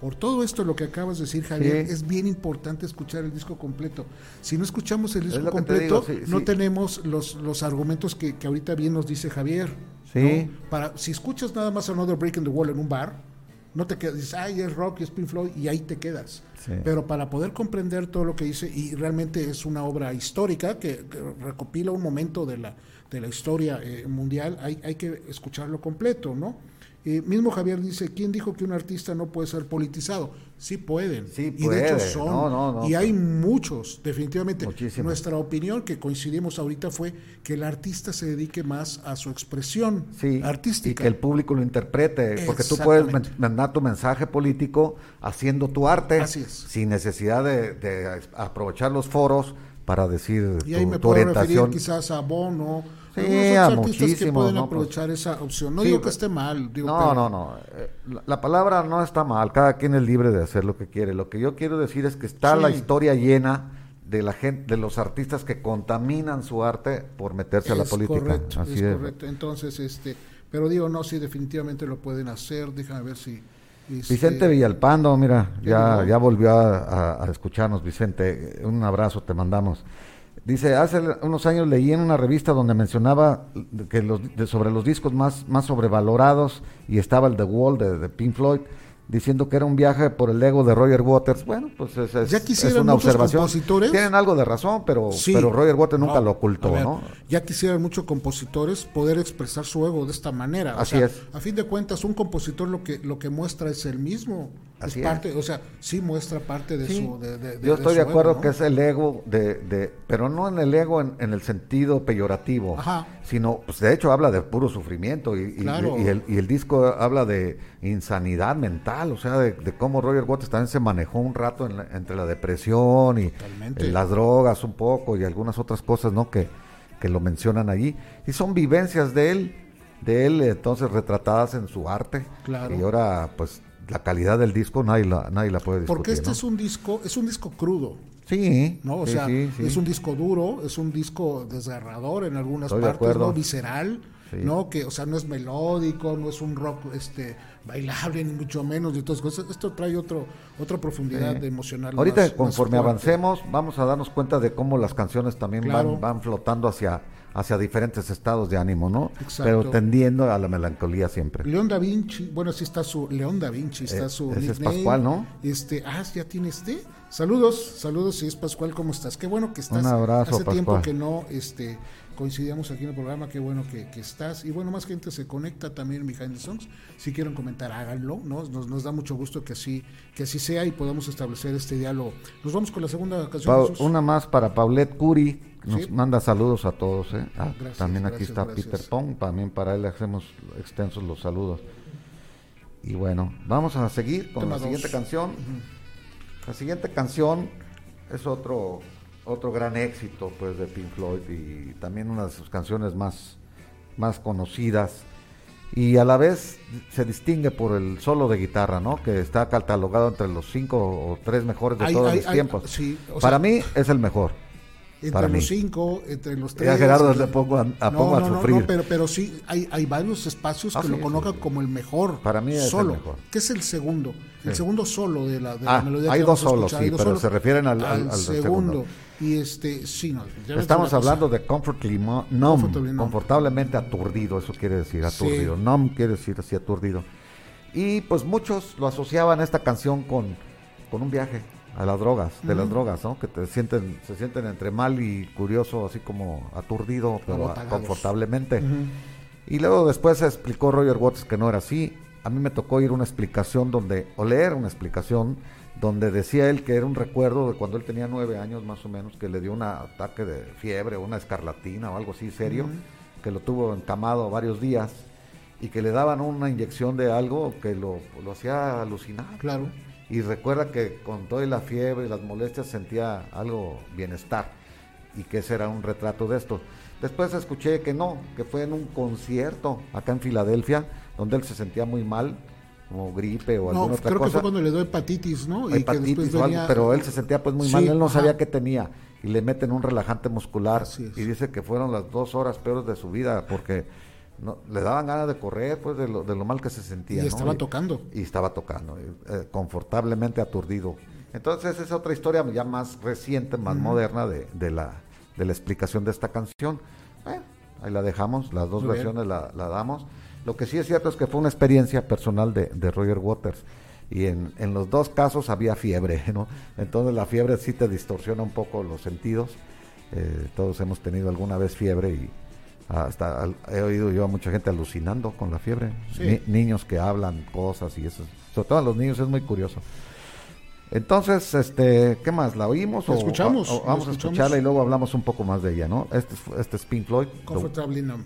por todo esto lo que acabas de decir, Javier, es bien importante escuchar el disco completo. Si no escuchamos el disco completo, no tenemos los, los argumentos que, que, ahorita bien nos dice Javier. Sí. Para, si escuchas nada más Another Break in the Wall en un bar, no te quedas, dices, ay, es rock, es Pink Floyd, y ahí te quedas. Pero para poder comprender todo lo que dice, y realmente es una obra histórica que, recopila un momento de la, de la historia eh, mundial, hay, hay que escucharlo completo, ¿no? Eh, mismo Javier dice, ¿quién dijo que un artista no puede ser politizado? Sí pueden. Sí y de hecho son. y hay muchos, definitivamente. Muchísimo. Nuestra opinión, que coincidimos ahorita, fue que el artista se dedique más a su expresión artística. Y que el público lo interprete. Porque tú puedes mandar tu mensaje político haciendo tu arte. Así es. Sin necesidad de, aprovechar los foros para decir y ahí me puedo referir quizás a Bono Sí, a artistas que pueden pues aprovechar esa opción. No digo que esté mal. no, no, no. Eh, la, palabra no está mal. Cada quien es libre de hacer lo que quiere. Lo que yo quiero decir es que está la historia llena de la gente, de los artistas que contaminan su arte por meterse a la política. Correcto, es, correcto. Entonces, este, pero digo, no, sí, definitivamente lo pueden hacer. Déjame ver si. Este, Vicente Villalpando, mira, ya, ya volvió a, a escucharnos, Vicente. Un abrazo te mandamos. Dice, hace unos años leí en una revista donde mencionaba que los, sobre los discos más, más sobrevalorados y estaba el The Wall de, Pink Floyd diciendo que era un viaje por el ego de Roger Waters. Bueno, pues es, es, ya una observación. Compositores? Tienen algo de razón, pero, pero Roger Waters nunca lo ocultó, ¿no? Ya quisieran muchos compositores poder expresar su ego de esta manera. Así es. A fin de cuentas, un compositor lo que, lo que muestra es el mismo. es parte, o sea, sí muestra parte de su. De, Yo estoy de, acuerdo que es el ego de, pero no en el ego en, el sentido peyorativo, sino, pues de hecho habla de puro sufrimiento y, y, el, y, el, disco habla de insanidad mental, o sea, de, cómo Roger Waters también se manejó un rato entre la depresión y las drogas un poco y algunas otras cosas, ¿no? Que, que lo mencionan allí y son vivencias de él de él entonces retratadas en su arte y ahora pues la calidad del disco nadie la, nadie la puede discutir. Porque este es un disco, es un disco crudo. Sí. ¿no? O sea, es un disco duro, es un disco desgarrador en algunas partes, ¿no? Visceral. ¿No? Que, o sea, no es melódico, no es un rock este bailable, ni mucho menos, y todas cosas. Esto trae otro, otra profundidad emocional. Ahorita, conforme avancemos, vamos a darnos cuenta de cómo las canciones también van, van flotando hacia hacia diferentes estados de ánimo, ¿no? Exacto. Pero tendiendo a la melancolía siempre. León da Vinci, bueno, sí está su León da Vinci, está eh, su ese es Pascual, ¿no? Este, ah, ya tiene este. Saludos, saludos, si es Pascual, ¿cómo estás? Qué bueno que estás. Un abrazo, Hace tiempo que no este coincidíamos aquí en el programa, qué bueno que, estás. Y bueno, más gente se conecta también Behind the Songs. Si quieren comentar, háganlo, ¿no? Nos, nos da mucho gusto que así, que así sea y podamos establecer este diálogo. Nos vamos con la segunda canción. una más para Paulette Curi nos manda saludos a todos. ¿eh? Ah, también aquí está Peter Pong, también para él le hacemos extensos los saludos. Y bueno, vamos a seguir con la siguiente canción. La siguiente canción es otro otro gran éxito pues de Pink Floyd y también una de sus canciones más, más conocidas y a la vez se distingue por el solo de guitarra, ¿no? Que está catalogado entre los cinco o tres mejores de todos los tiempos. Para mí es el mejor entre los cinco, entre los tres. Ya Gerardo le pongo a, pongo a sufrir. pero, pero sí, hay, hay varios espacios ah, que lo colocan como el mejor. Para mí es solo, el mejor. ¿Qué es el segundo? El segundo solo de la, de ah, melodía hay dos solos, sí, pero se refieren al, al, segundo. Y este, sí, no. Estamos hablando de comfortably numb, confortablemente aturdido, eso quiere decir aturdido. Numb quiere decir así aturdido. Y pues muchos lo asociaban esta canción con, con un viaje a las drogas, de las drogas, ¿no? Que te sienten, se sienten entre mal y curioso, así como aturdido, pero confortablemente. Y luego después se explicó Roger Waters que no era así. A mí me tocó ir una explicación donde, o leer una explicación donde decía él que era un recuerdo de cuando él tenía nueve años más o menos, que le dio un ataque de fiebre, una escarlatina o algo así serio, que lo tuvo encamado varios días y que le daban una inyección de algo que lo, lo hacía alucinar. Claro y recuerda que con toda la fiebre y las molestias sentía algo bienestar y que ese era un retrato de esto. Después escuché que no, que fue en un concierto acá en Filadelfia, donde él se sentía muy mal, como gripe o alguna otra cosa. Creo que fue cuando le dio hepatitis, ¿no? Hepatitis algo, pero él se sentía pues muy mal, él no sabía qué tenía y le meten un relajante muscular y dice que fueron las dos horas peores de su vida porque no, le daban ganas de correr, pues de lo, de lo mal que se sentía. Y estaba tocando. Y estaba tocando, eh, confortablemente aturdido. Entonces es otra historia ya más reciente, más moderna de, de, la, de la explicación de esta canción. ahí la dejamos, las dos versiones la, la, damos. Lo que sí es cierto es que fue una experiencia personal de, de Roger Waters. Y en, en, los dos casos había fiebre, ¿no? Entonces la fiebre sí te distorsiona un poco los sentidos. Eh, todos hemos tenido alguna vez fiebre y, hasta he oído yo a mucha gente alucinando con la fiebre. niños que hablan cosas y eso. Sobre todo a los niños es muy curioso. Entonces, este, ¿qué más? ¿La oímos? o, escuchamos? vamos a escucharla y luego hablamos un poco más de ella, ¿no? Este, este es Pink Floyd. Comfortably Numb.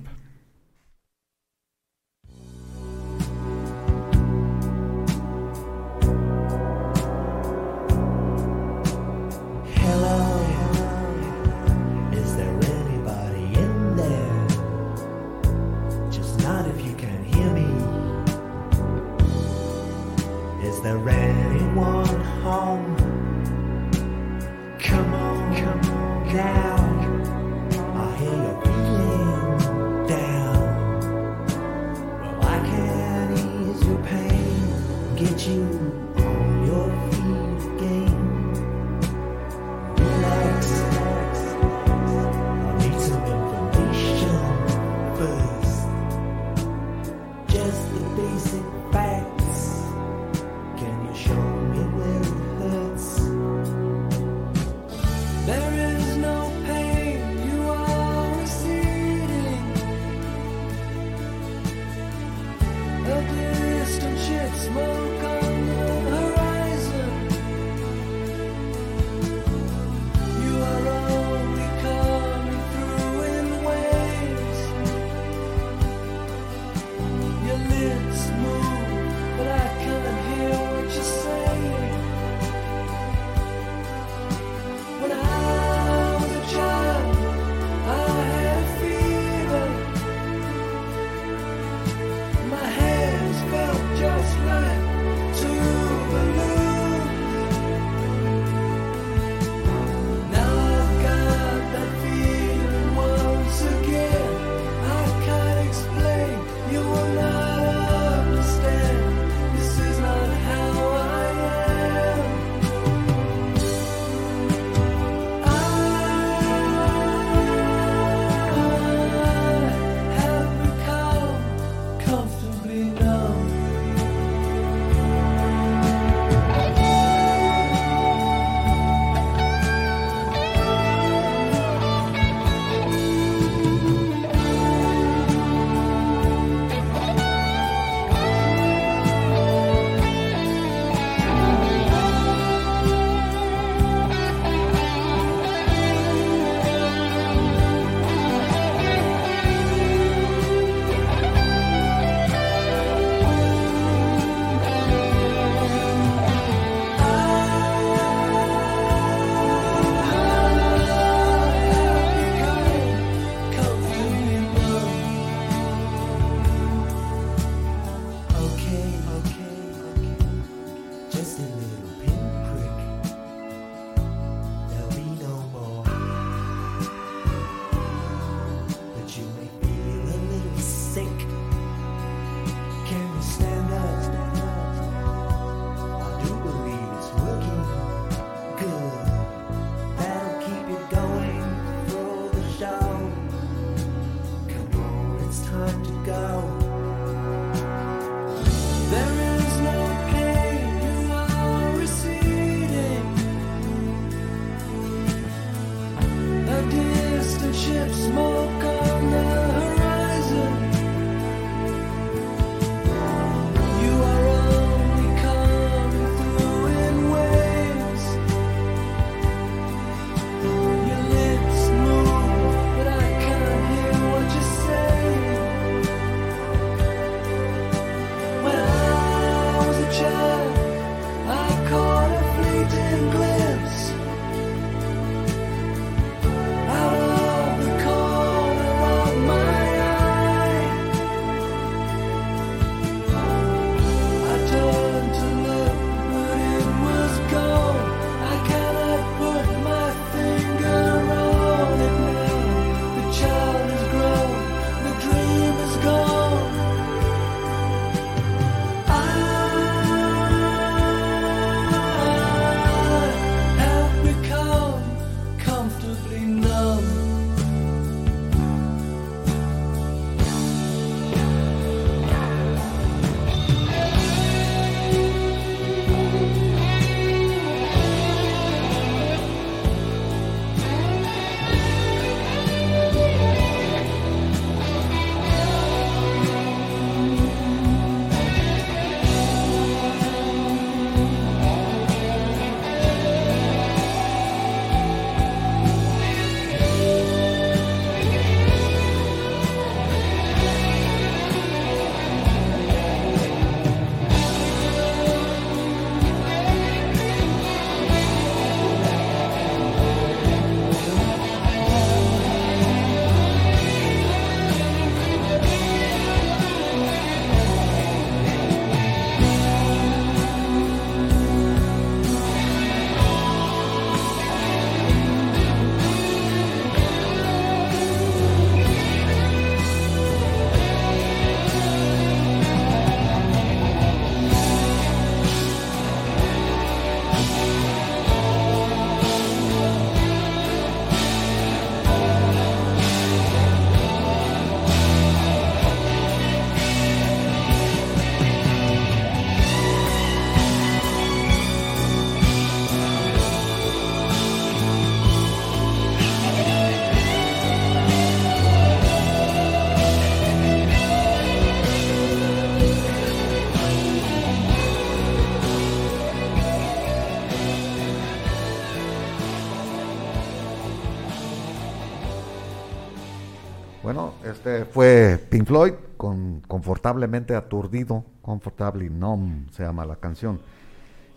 Este fue Pink Floyd con Confortablemente Aturdido, Comfortably Numb se llama la canción.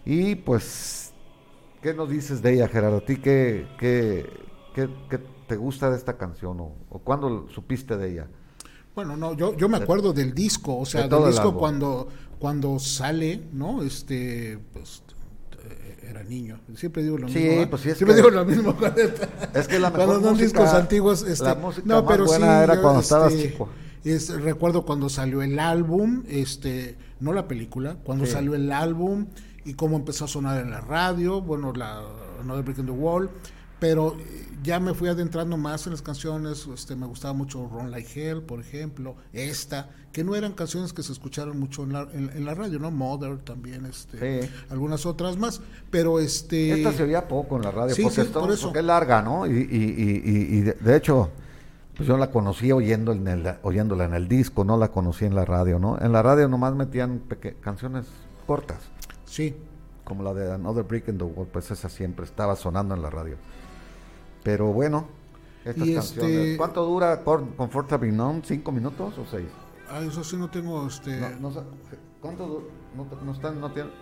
Y pues, ¿qué nos dices de ella, Gerardo? ¿A ti qué, qué, qué, te gusta de esta canción o, o cuándo supiste de ella? Bueno, no, yo, yo me acuerdo del disco, o sea, del disco cuando, cuando sale, ¿no? Este, pues era niño. Siempre digo lo mismo. Sí, pues sí, es Siempre digo lo mismo. es que la mejor cuando son discos antiguos, este, la música no, pero sí, era cuando estabas este, chico. recuerdo cuando salió el álbum, este, no la película, cuando salió el álbum y cómo empezó a sonar en la radio, bueno, la Another Break in the Wall pero eh, ya me fui adentrando más en las canciones, este, me gustaba mucho Ron Like Hell, por ejemplo, esta, que no eran canciones que se escucharon mucho en la, en, la radio, ¿no? Mother también, este, algunas otras más, pero este... Esta se oía poco en la radio, porque, por eso. es larga, ¿no? Y, y, y, y de, hecho, pues yo la conocí oyendo en el, oyéndola en el disco, no la conocí en la radio, ¿no? En la radio nomás metían canciones cortas. Sí. Como la de Another Brick in the Wall, pues esa siempre estaba sonando en la radio. Pero bueno, estas canciones. Este... ¿Cuánto dura Comfortable Numb? ¿Cinco minutos o seis? Ah, eso sí no tengo. este no, ¿Cuánto dura? No, no están, no tienen.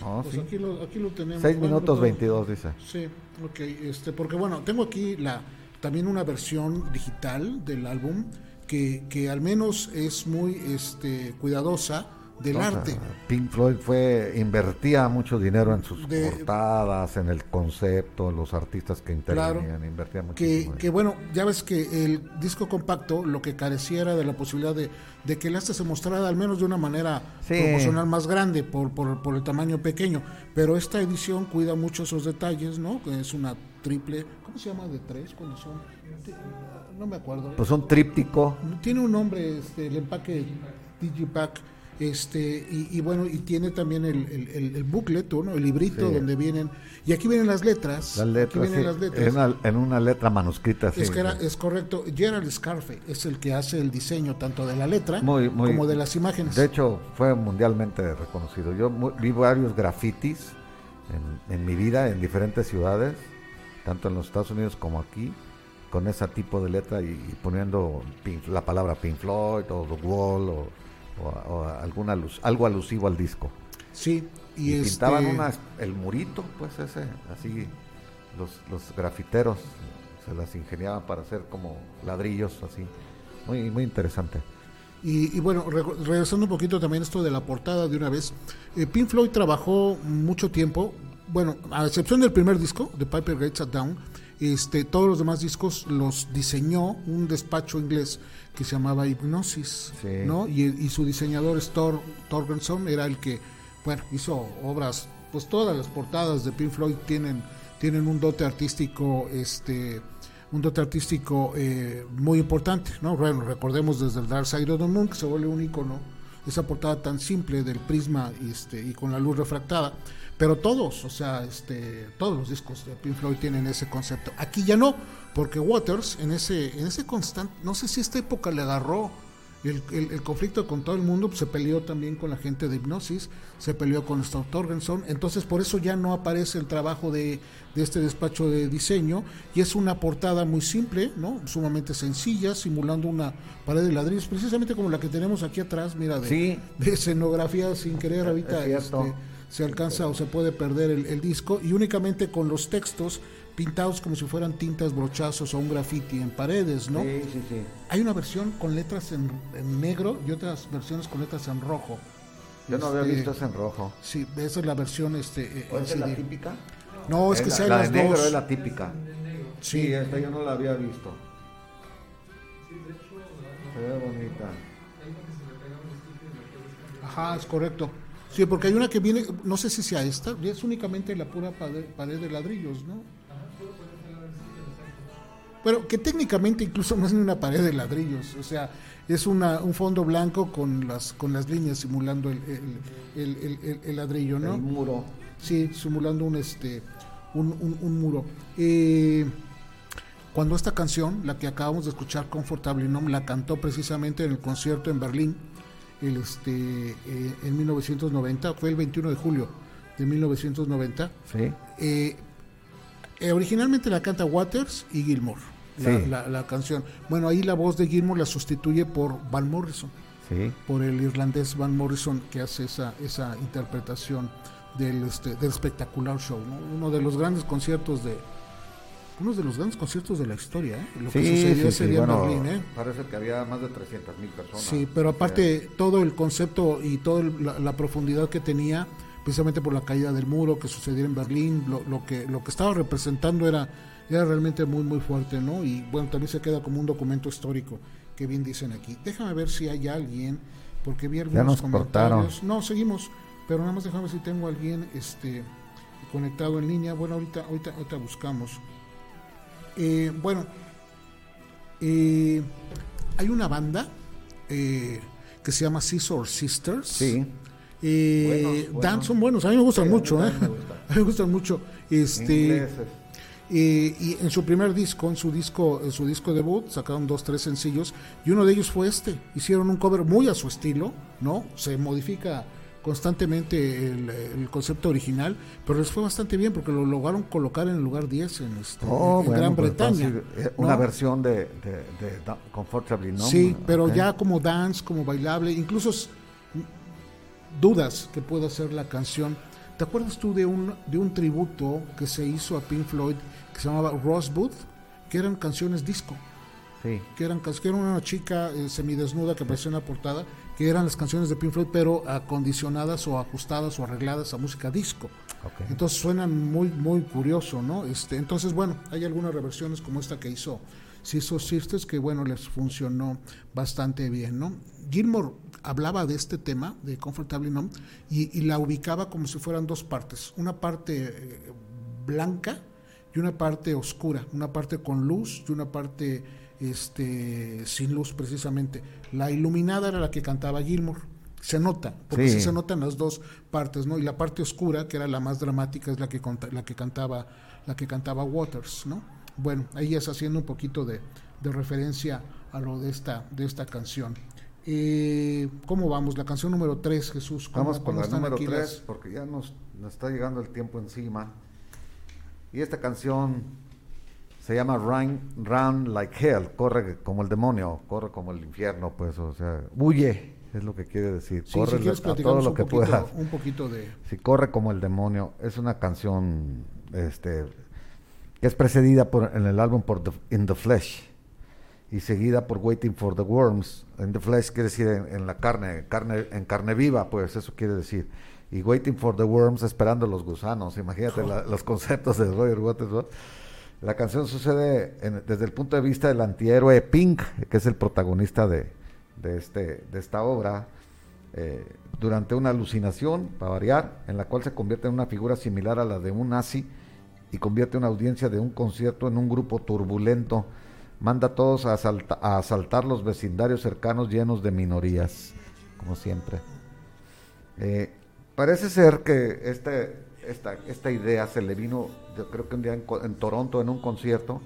No, pues aquí, lo, aquí lo tenemos. 6 minutos 22, dice. Sí, ok. Este, porque bueno, tengo aquí la también una versión digital del álbum que, que al menos es muy este, cuidadosa del arte. Pink Floyd fue invertía mucho dinero en sus portadas, en el concepto, los artistas que intervenían, invertía mucho. Que, que, bueno, ya ves que el disco compacto lo que careciera de la posibilidad de, de que el arte se mostrara al menos de una manera proporcional más grande por, por, por, el tamaño pequeño, pero esta edición cuida mucho esos detalles, ¿no? Que es una triple, ¿cómo se llama de tres cuando son? No me acuerdo. Pues son tríptico. Tiene un nombre, este, el empaque Digipack este y, bueno y tiene también el, el, el booklet ¿no? el librito donde vienen y aquí vienen las letras las letras, En, una, letra manuscrita es, que es correcto Gerald Scarfe es el que hace el diseño tanto de la letra como de las imágenes. De hecho fue mundialmente reconocido. Yo vi varios grafitis en, en mi vida en diferentes ciudades tanto en los Estados Unidos como aquí con ese tipo de letra y, poniendo la palabra Pink Floyd o The Wall o o, alguna luz, algo alusivo al disco. Sí, y, pintaban este el murito, pues ese, así los, los grafiteros se las ingeniaban para hacer como ladrillos, así. Muy, muy interesante. Y, bueno, regresando un poquito también esto de la portada de una vez, eh, Pink Floyd trabajó mucho tiempo, bueno, a excepción del primer disco, de Piper Gates at Down, este, todos los demás discos los diseñó un despacho inglés que se llamaba Hipnosis, ¿no? Y, su diseñador Stor Torgenson era el que, bueno, hizo obras, pues todas las portadas de Pink Floyd tienen, tienen un dote artístico, este, un dote artístico eh, muy importante, ¿no? Bueno, recordemos desde el Dark Side of the Moon, que se vuelve un icono, esa portada tan simple del prisma este, y con la luz refractada. Pero todos, o sea, este, todos los discos de Pink Floyd tienen ese concepto. Aquí ya no, porque Waters en ese, en ese constante, no sé si esta época le agarró el, el, conflicto con todo el mundo, pues, se peleó también con la gente de Hipnosis, se peleó con Stott Torgenson, entonces por eso ya no aparece el trabajo de, de, este despacho de diseño y es una portada muy simple, ¿no? sumamente sencilla, simulando una pared de ladrillos, precisamente como la que tenemos aquí atrás, mira, de, de escenografía sin querer ahorita este, se alcanza o se puede perder el, disco y únicamente con los textos pintados como si fueran tintas, brochazos o un graffiti en paredes, ¿no? Sí, sí, sí. Hay una versión con letras en, negro y otras versiones con letras en rojo. Yo no había este, visto esa en rojo. Sí, esa es la versión este. Eh, es la típica? No, es, que sea la de negro es la típica. Sí. esta yo no la había visto. Se ve bonita. Ajá, es correcto. Sí, porque hay una que viene, no sé si sea esta, es únicamente la pura pared, de ladrillos, ¿no? Bueno, que técnicamente incluso no es ni una pared de ladrillos, o sea, es una, un fondo blanco con las, con las líneas simulando el, el, ladrillo, ¿no? El muro. Sí, simulando un, este, un, un, muro. Eh, cuando esta canción, la que acabamos de escuchar, Comfortable No, la cantó precisamente en el concierto en Berlín, el, este, eh, en 1990, fue el 21 de julio de 1990. Sí. Eh, Eh, originalmente la canta Waters y Gilmore, la, canción. Bueno, ahí la voz de Gilmore la sustituye por Van Morrison. Por el irlandés Van Morrison que hace esa, esa interpretación del, este, del espectacular show, uno de los grandes conciertos de, uno de los grandes conciertos de la historia, ¿eh? lo que sucedió ese día en Berlín. ¿eh? Parece que había más de 300 mil personas. Sí, pero aparte todo el concepto y toda la, profundidad que tenía, precisamente por la caída del muro que sucedió en Berlín, lo, lo, que, lo que estaba representando era, era realmente muy, muy fuerte, ¿no? Y bueno, también se queda como un documento histórico, que bien dicen aquí. Déjame ver si hay alguien, porque vi algunos comentarios. No, seguimos, pero nada más déjame ver si tengo alguien este, conectado en línea. Bueno, ahorita, ahorita, ahorita buscamos. Eh, bueno, eh, hay una banda eh, que se llama Scissor Sisters. Sí. son buenos, a mí me gustan mucho, a mí me gustan mucho. Este, y en su primer disco, en su disco, en su disco debut, sacaron dos, tres sencillos, y uno de ellos fue este. Hicieron un cover muy a su estilo, ¿no? Se modifica constantemente el, concepto original, pero les fue bastante bien porque lo lograron colocar en el lugar 10 en, este, oh, Gran pues, Bretaña. Eh, una versión de, de, Comfortably ¿no? Sí, pero ya como dance, como bailable, incluso dudas que pueda ser la canción. ¿Te acuerdas tú de un, de un tributo que se hizo a Pink Floyd que se llamaba Rosebud? Que eran canciones disco. Sí. Que eran que era una chica eh, semidesnuda que apareció en la portada que eran las canciones de Pink Floyd, pero acondicionadas o ajustadas o arregladas a música disco. Entonces suenan muy, muy curioso, ¿no? Este, entonces, bueno, hay algunas reversiones como esta que hizo hizo Sisters, que bueno, les funcionó bastante bien, ¿no? Gilmore hablaba de este tema, de Comfortably Numb, y, la ubicaba como si fueran dos partes, una parte eh, blanca y una parte oscura, una parte con luz y una parte este, sin luz precisamente. La iluminada era la que cantaba Gilmour. Se nota, porque sí. se notan las dos partes, ¿no? Y la parte oscura, que era la más dramática, es la que, la que cantaba la que cantaba Waters, ¿no? Bueno, ahí es haciendo un poquito de, referencia a lo de esta, de esta canción. Eh, ¿Cómo vamos? La canción número 3, Jesús. vamos con la número 3, porque ya nos, nos está llegando el tiempo encima. Y esta canción se llama Run, Run Like Hell, corre como el demonio, corre como el infierno, pues, o sea, huye, es lo que quiere decir, corre a todo lo que pueda. Un poquito de... Si corre como el demonio, es una canción, este, que es precedida por, en el álbum por In the Flesh y seguida por Waiting for the Worms. In the Flesh quiere decir en, la carne, carne, en carne viva, pues eso quiere decir. Y Waiting for the Worms, esperando los gusanos. Imagínate los conceptos de Roger Waters. La canción sucede desde el punto de vista del antihéroe Pink, que es el protagonista de, este, de esta obra, eh, durante una alucinación, para variar, en la cual se convierte en una figura similar a la de un nazi y convierte una audiencia de un concierto en un grupo turbulento. Manda a todos a, a asaltar los vecindarios cercanos llenos de minorías, como siempre. Eh, parece ser que este, esta, esta idea se le vino yo creo que un día en, Toronto, en un concierto,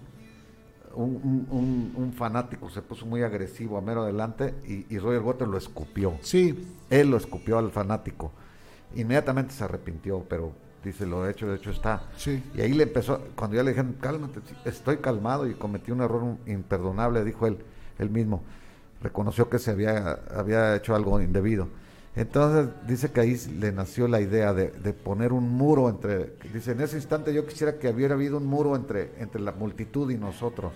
un, fanático se puso muy agresivo a mero adelante y, Roger Waters lo escupió. Sí. Él lo escupió al fanático. Inmediatamente se arrepintió, pero dice, lo hecho, de hecho está. Sí. Y ahí le empezó, cuando ya le dijeron, cálmate, estoy calmado y cometí un error imperdonable, dijo él, él mismo. Reconoció que se había, había hecho algo indebido entonces dice que ahí le nació la idea de, poner un muro entre, dice, en ese instante yo quisiera que hubiera habido un muro entre, entre la multitud y nosotros.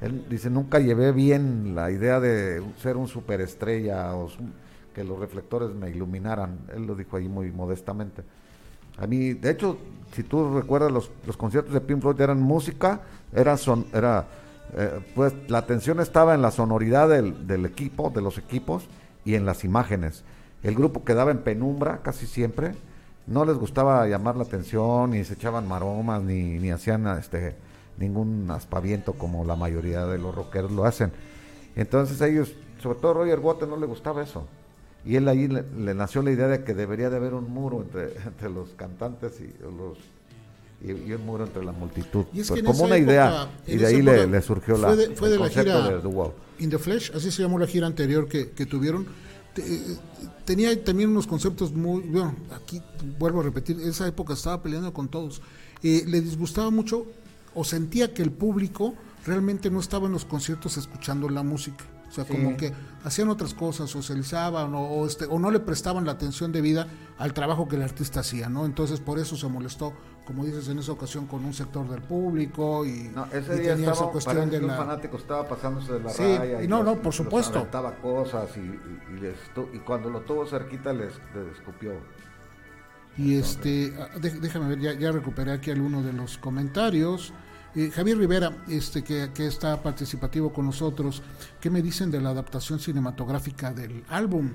Él dice, nunca llevé bien la idea de ser un superestrella o que los reflectores me iluminaran. Él lo dijo ahí muy modestamente. A mí, de hecho, si tú recuerdas, los, los conciertos de Pink Floyd eran música, era, son, era eh, pues la atención estaba en la sonoridad del, del equipo, de los equipos y en las imágenes el grupo quedaba en penumbra casi siempre, no les gustaba llamar la atención, ni se echaban maromas, ni, ni hacían este ningún aspaviento como la mayoría de los rockeros lo hacen. Entonces ellos, sobre todo Roger Waters, no le gustaba eso. Y él ahí le, nació la idea de que debería de haber un muro entre, entre los cantantes y los y, un muro entre la multitud. Y es pues como una idea y de ahí le, surgió la, fue de la gira de The Wall. In the Flesh, así se llamó la gira anterior que, que tuvieron tenía también unos conceptos muy, bueno, aquí vuelvo a repetir, esa época estaba peleando con todos. Eh, le disgustaba mucho o sentía que el público realmente no estaba en los conciertos escuchando la música. O sea, como que hacían otras cosas, socializaban o, o, este, o no le prestaban la atención debida al trabajo que el artista hacía, ¿no? Entonces por eso se molestó, como dices en esa ocasión, con un sector del público y, no, ese y día tenía estaba, esa cuestión de un la... fanático estaba pasándose de la Sí, raya y no, los- no, por supuesto. aventaba cosas y, y, y les y cuando lo tuvo cerquita les, les escupió. Y este, ah, dé- déjame ver, ya, ya recuperé aquí alguno de los comentarios. Eh, Javier Rivera, este, que, que está participativo con nosotros, ¿qué me dicen de la adaptación cinematográfica del álbum?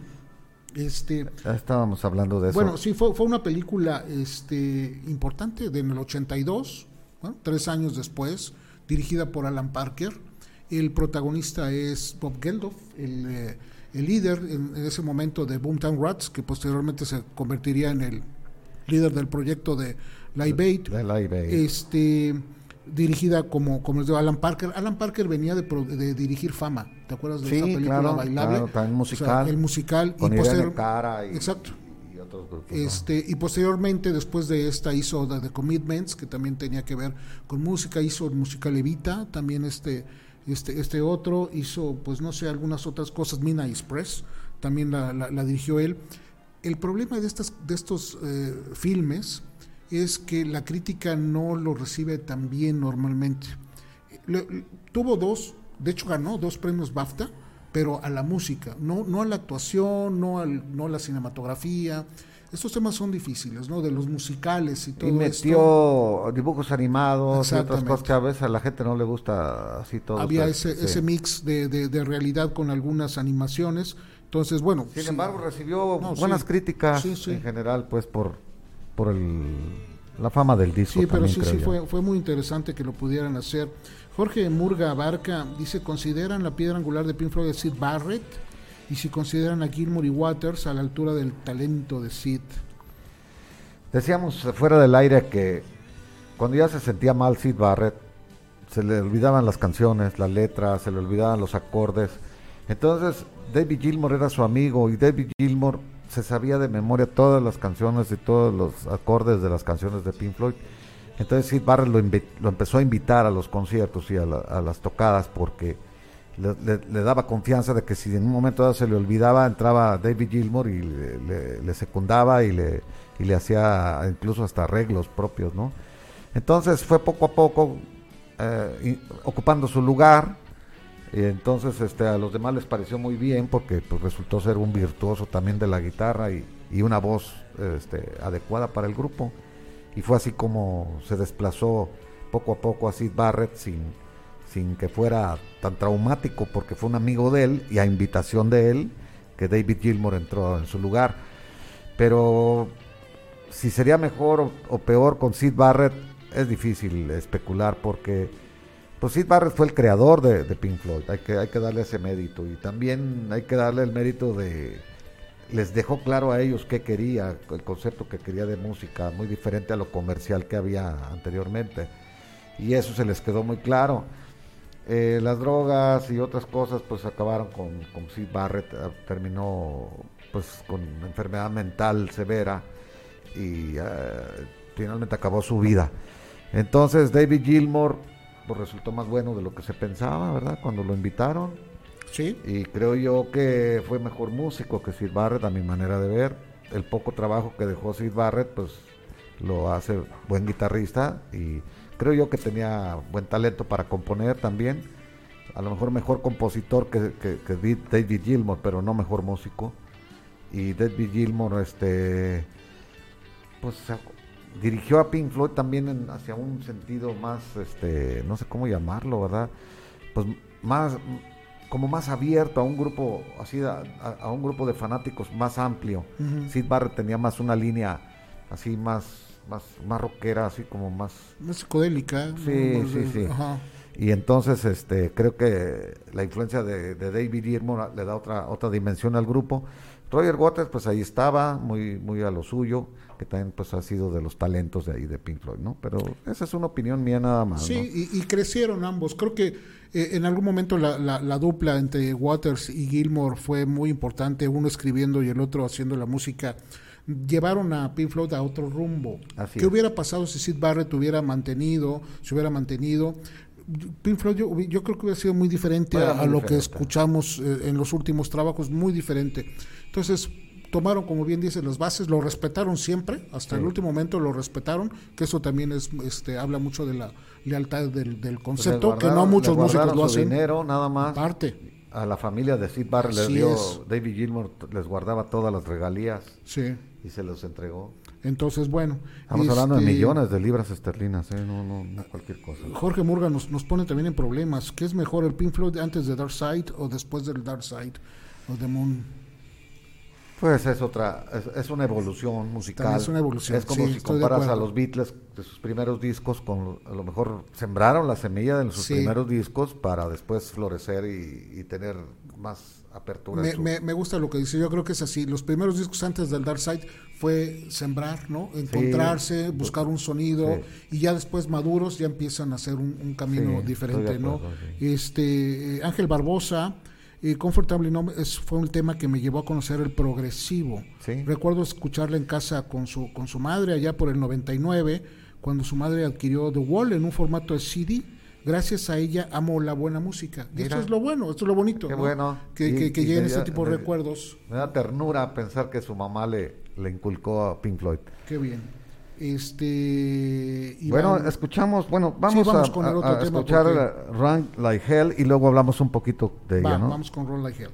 Este, Ya estábamos hablando de eso. bueno, sí, fue, fue una película este, importante de en el 82, ¿no? tres años después, dirigida por Alan Parker. El protagonista es Bob Geldof, el, eh, el líder en, en ese momento de Boomtown Rats, que posteriormente se convertiría en el líder del proyecto de Live Aid. de Live Aid. Este, dirigida como, como les digo, Alan Parker. Alan Parker venía de, pro- de dirigir Fama, ¿te acuerdas de Sí, esta película claro, bailable? claro, también O sea, musical. el musical. con y posterior- Cara y, Exacto. y otros grupos. ¿no? Este, y posteriormente, después de esta, hizo The, The Commitments, que también tenía que ver con música, hizo el musical Evita, también este, este, este otro, hizo, pues no sé, algunas otras cosas, Mina Express, también la, la- la dirigió él. El problema de, estas, de estos eh, filmes es que la crítica no lo recibe tan bien normalmente. Le- le- tuvo dos, de hecho ganó dos premios BAFTA, pero a la música, no, no a la actuación, no, al, no a la cinematografía. Estos temas son difíciles, ¿no? De los musicales y todo y esto. metió dibujos animados y otras cosas que a veces a la gente no le gusta así todo. Había o ese, sí. ese mix de, de- de realidad con algunas animaciones. Entonces, bueno. Sin sí, embargo, recibió No, buenas sí. críticas sí. en general, pues por por el, la fama del disco. Sí, pero también, sí, sí, fue, fue muy interesante que lo pudieran hacer. Jorge Murga Abarca dice, ¿consideran la piedra angular de Pink Floyd a Sid Barrett? Y si consideran a Gilmour y Waters a la altura del talento de Sid. Decíamos fuera del aire que cuando ya se sentía mal Sid Barrett, se le olvidaban las canciones, las letras, se le olvidaban los acordes. Entonces David Gilmour era su amigo y David Gilmour se sabía de memoria todas las canciones y todos los acordes de las canciones de Pink Floyd. Entonces Sid Barrett lo, lo empezó a invitar a los conciertos y a, la- las tocadas porque le, daba confianza de que si en un momento dado se le olvidaba, entraba David Gilmour y le, secundaba y le, y le hacía incluso hasta arreglos propios, ¿no? Entonces fue poco a poco eh, ocupando su lugar. Y entonces este, a los demás les pareció muy bien porque pues, resultó ser un virtuoso también de la guitarra y, y una voz este, adecuada para el grupo. Y fue así como se desplazó poco a poco a Sid Barrett sin, sin que fuera tan traumático porque fue un amigo de él y a invitación de él que David Gilmour entró en su lugar. Pero si sería mejor o, o peor con Sid Barrett es difícil especular porque pues Sid Barrett fue el creador de, Pink Floyd, hay que, hay que darle ese mérito y también hay que darle el mérito de les dejó claro a ellos qué quería, el concepto que quería de música, muy diferente a lo comercial que había anteriormente. Y eso se les quedó muy claro. Eh, las drogas y otras cosas pues acabaron con, con Sid Barrett, eh, terminó pues con enfermedad mental severa y eh, finalmente acabó su vida. Entonces David Gilmour pues resultó más bueno de lo que se pensaba, ¿verdad? Cuando lo invitaron Sí, y creo yo que fue mejor músico que Sid Barrett a mi manera de ver. El poco trabajo que dejó Sid Barrett, pues lo hace buen guitarrista y creo yo que tenía buen talento para componer también. A lo mejor mejor compositor que, que- que David Gilmour, pero no mejor músico. Y David Gilmour, este, pues dirigió a Pink Floyd también en- hacia un sentido más, este, no sé cómo llamarlo, ¿verdad? Pues más, como más abierto a un grupo, así, a, un grupo de fanáticos más amplio. Ujú. Sid Barrett tenía más una línea así más, más, más rockera, así como más más psicodélica. Sí, Más sí, de- sí. Ajá. y entonces este creo que la influencia de, de David Gilmour le da otra otra dimensión al grupo. Roger Waters pues ahí estaba, muy muy a lo suyo, que también pues ha sido de los talentos de ahí de Pink Floyd, ¿no? Pero esa es una opinión mía nada más, Sí, ¿no? y, y crecieron ambos. Creo que eh, en algún momento la, la- la dupla entre Waters y Gilmore fue muy importante, uno escribiendo y el otro haciendo la música llevaron a Pink Floyd a otro rumbo. Así ¿Qué es. hubiera pasado si Sid Barrett hubiera mantenido, se hubiera mantenido? Pink Floyd yo, yo creo que hubiera sido muy diferente a, muy a lo que escuchamos eh, en los últimos trabajos, muy diferente. Entonces, tomaron, como bien dice, las bases, lo respetaron siempre, hasta Sí. el último momento lo respetaron, que eso también es, este, habla mucho de la lealtad del, del concepto, Les que no muchos músicos lo hacen. dinero, nada más. Aparte, A la familia de Sid Barrett les dio, es. David Gilmour les guardaba todas las regalías sí. y se los entregó. Entonces, bueno. Estamos hablando de este, millones de libras esterlinas, ¿eh? no, no, no cualquier cosa. Jorge Murga nos, nos pone también en problemas. ¿Qué es mejor, el Pink Floyd antes de Dark Side o después del Dark Side o de Moon? Pues es otra, es, es una evolución musical. También es una evolución, Es como sí, si comparas a los Beatles de sus primeros discos con, a lo mejor sembraron la semilla de sus Sí. primeros discos para después florecer y, y tener más apertura. Me, su- me- me gusta lo que dice. Yo creo que es así. Los primeros discos antes del Dark Side fue sembrar, ¿no? Encontrarse, buscar un sonido Sí. y ya después maduros ya empiezan a hacer un, un camino Sí, diferente, ¿no? acuerdo. Este eh, Ángel Barbosa, eh, Comfortably No, es, fue un tema que me llevó a conocer el progresivo. Sí. Recuerdo escucharla en casa con su con su madre allá por el 99, cuando su madre adquirió The Wall en un formato de CD. Gracias a ella amo la buena música. Y Mira. esto es lo bueno, esto es lo bonito. Qué ¿no? bueno. Que, Y- que, que y lleguen este tipo de me- recuerdos. Me da ternura pensar que su mamá le, le inculcó a Pink Floyd. Qué bien. Este. Bueno, escuchamos, bueno, vamos, vamos a, con el a- otro a tema escuchar porque- Run Like Hell y luego hablamos un poquito de va, ella, ¿no? vamos con Roll Like Hell.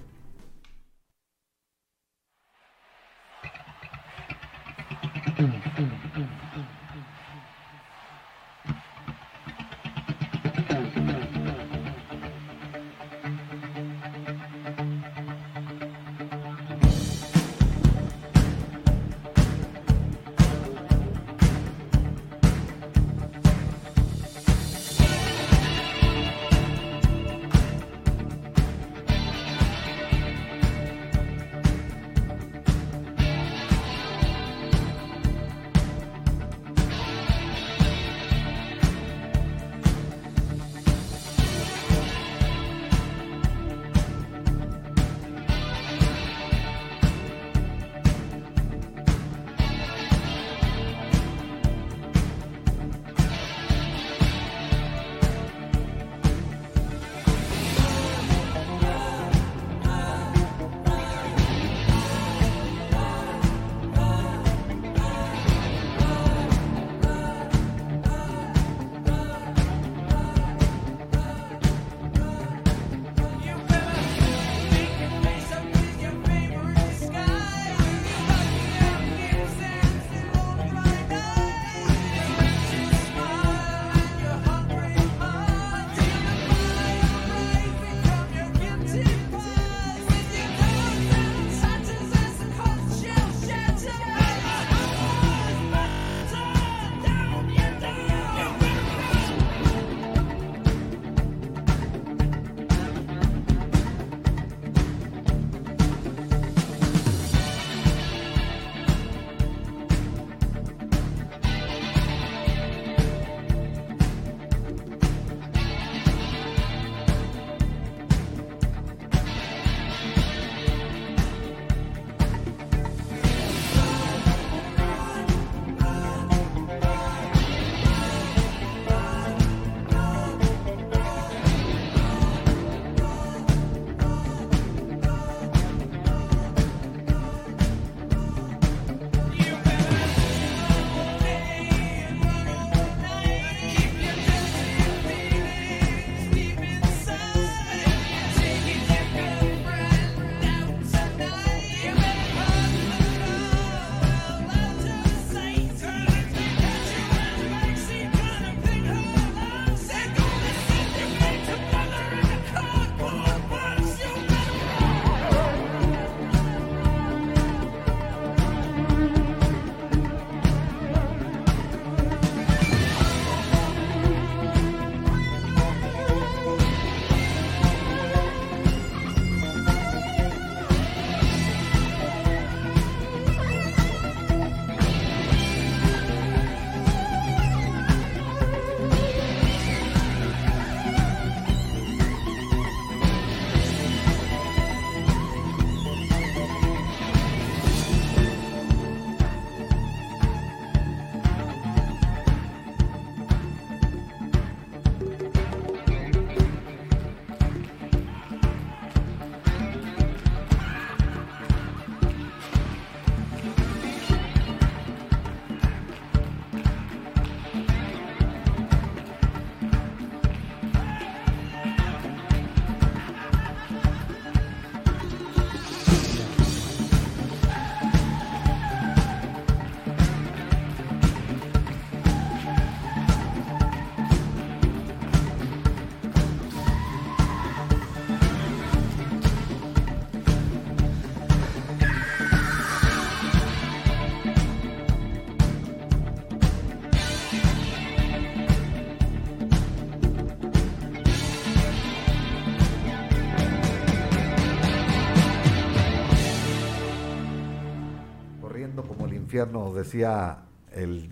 El infierno, decía el,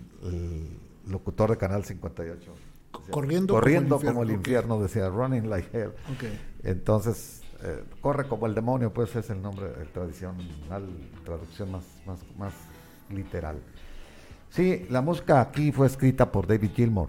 locutor de Canal 58. corriendo, corriendo como el infierno, decía running like hell. Entonces, eh, corre como el demonio, pues es el nombre de tradicional, traducción más, más, más literal. Sí, la música aquí fue escrita por David Gilmour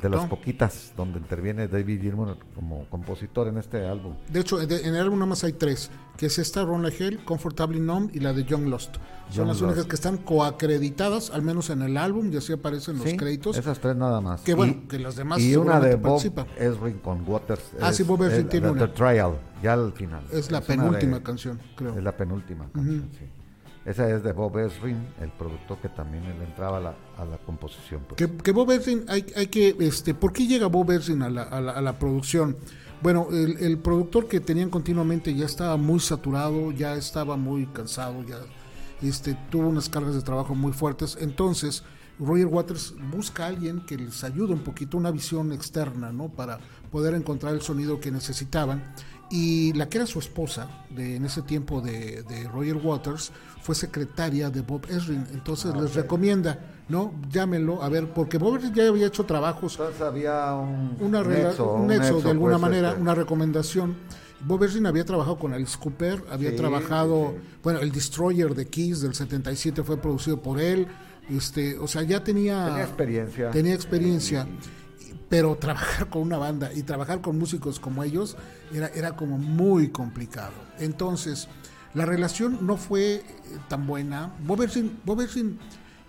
de las poquitas donde interviene David Gilmour como compositor en este álbum. De hecho, en el álbum nada más hay tres, que es esta, Ron Hell, Comfortably Numb y la de Young Lost. Son las únicas que están coacreditadas, al menos en el álbum, y así aparecen los créditos. Esas tres nada más. Que bueno, que las demás Y una de Bob Esrin con Waters. Ah, sí, Bob Esrin tiene una. The Trial, ya al final. Es la penúltima canción, creo. Es la penúltima canción, sí. Esa es de Bob Ezrin, el productor que también le entraba a la, composición. Pues. Que, Bob hay, que, este, ¿por qué llega Bob Ezrin a la, a la, a la producción? Bueno, el, el, productor que tenían continuamente ya estaba muy saturado, ya estaba muy cansado, ya este, tuvo unas cargas de trabajo muy fuertes. Entonces, Roger Waters busca a alguien que les ayude un poquito, una visión externa, ¿no? Para poder encontrar el sonido que necesitaban. Y la que era su esposa de, en ese tiempo de, de Roger Waters fue secretaria de Bob Esrin. Entonces ah, les recomienda, ¿no? Llámenlo, a ver, porque Bob Esrin ya había hecho trabajos. Entonces había un, una nexo, un nexo, de alguna manera, este. una recomendación. Bob Esrin había trabajado con Alice Cooper, había trabajado, bueno, el Destroyer de Kiss del 77 fue producido por él. Este, o sea, ya tenía, tenía experiencia. Tenía experiencia pero trabajar con una banda y trabajar con músicos como ellos era, era como muy complicado. Entonces, la relación no fue eh, tan buena. Bob Ersin,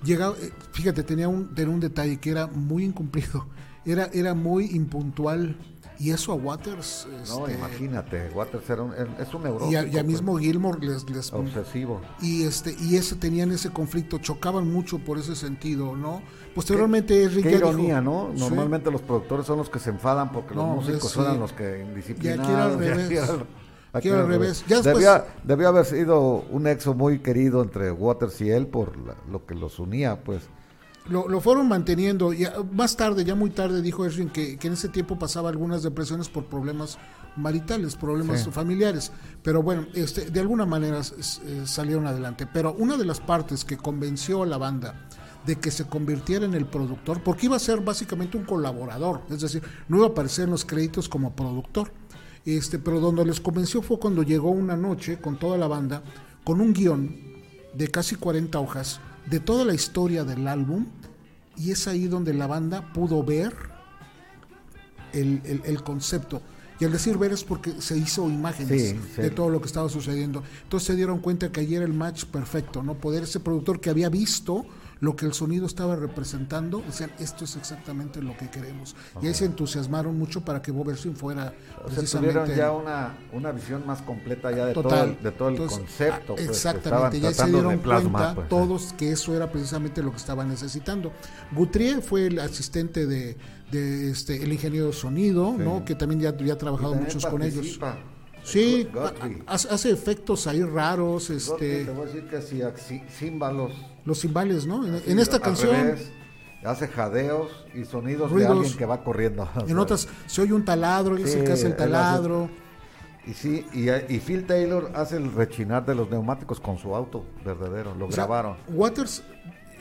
llegaba, eh, fíjate, tenía un, tenía un detalle que era muy incumplido, era, era muy impuntual y eso a Waters. no, este, imagínate, Waters era un, es un neurótico. Y a, pues. mismo Gilmore les, les. Obsesivo. Y, este, y ese tenían ese conflicto, chocaban mucho por ese sentido, ¿no? Posteriormente, Qué, qué ironía, ¿no? Normalmente los productores son los que se enfadan porque los músicos son los que indisciplinados. Y aquí al revés. Aquí al revés. debía, debía haber sido un exo muy querido entre Waters y él por lo que los unía, pues lo, fueron manteniendo. Y más tarde, ya muy tarde, dijo Erwin que, en ese tiempo pasaba algunas depresiones por problemas maritales, problemas familiares. Pero bueno, este, de alguna manera eh, salieron adelante. Pero una de las partes que convenció a la banda de que se convirtiera en el productor, porque iba a ser básicamente un colaborador, es decir, no iba a aparecer en los créditos como productor. Este, pero donde les convenció fue cuando llegó una noche con toda la banda, con un guion de casi 40 hojas, de toda la historia del álbum y es ahí donde la banda pudo ver el, concepto. Y al decir ver es porque se hizo imágenes de todo lo que estaba sucediendo. Entonces se dieron cuenta que ayer era el match perfecto, ¿no? Poder ese productor que había visto lo que el sonido estaba representando, decían, esto es exactamente lo que queremos. Y ahí se entusiasmaron mucho para que Bob Ersin fuera precisamente... tuvieron ya una, una visión más completa ya de todo el, de todo el concepto. Pues, exactamente, ya se dieron cuenta pues, todos que eso era precisamente lo que estaban necesitando. Guthrie fue el asistente de, de este, el ingeniero de sonido, ¿no? que también ya había trabajado muchos con ellos. Sí, hace efectos ahí raros. Este, te voy a decir que así, címbalos. Los cimbales, ¿no? En, esta canción. hace jadeos y sonidos de alguien que va corriendo. En otras se oye un taladro, él que hace el taladro. y sí, y, y, Phil Taylor hace el rechinar de los neumáticos con su auto verdadero, lo grabaron. Waters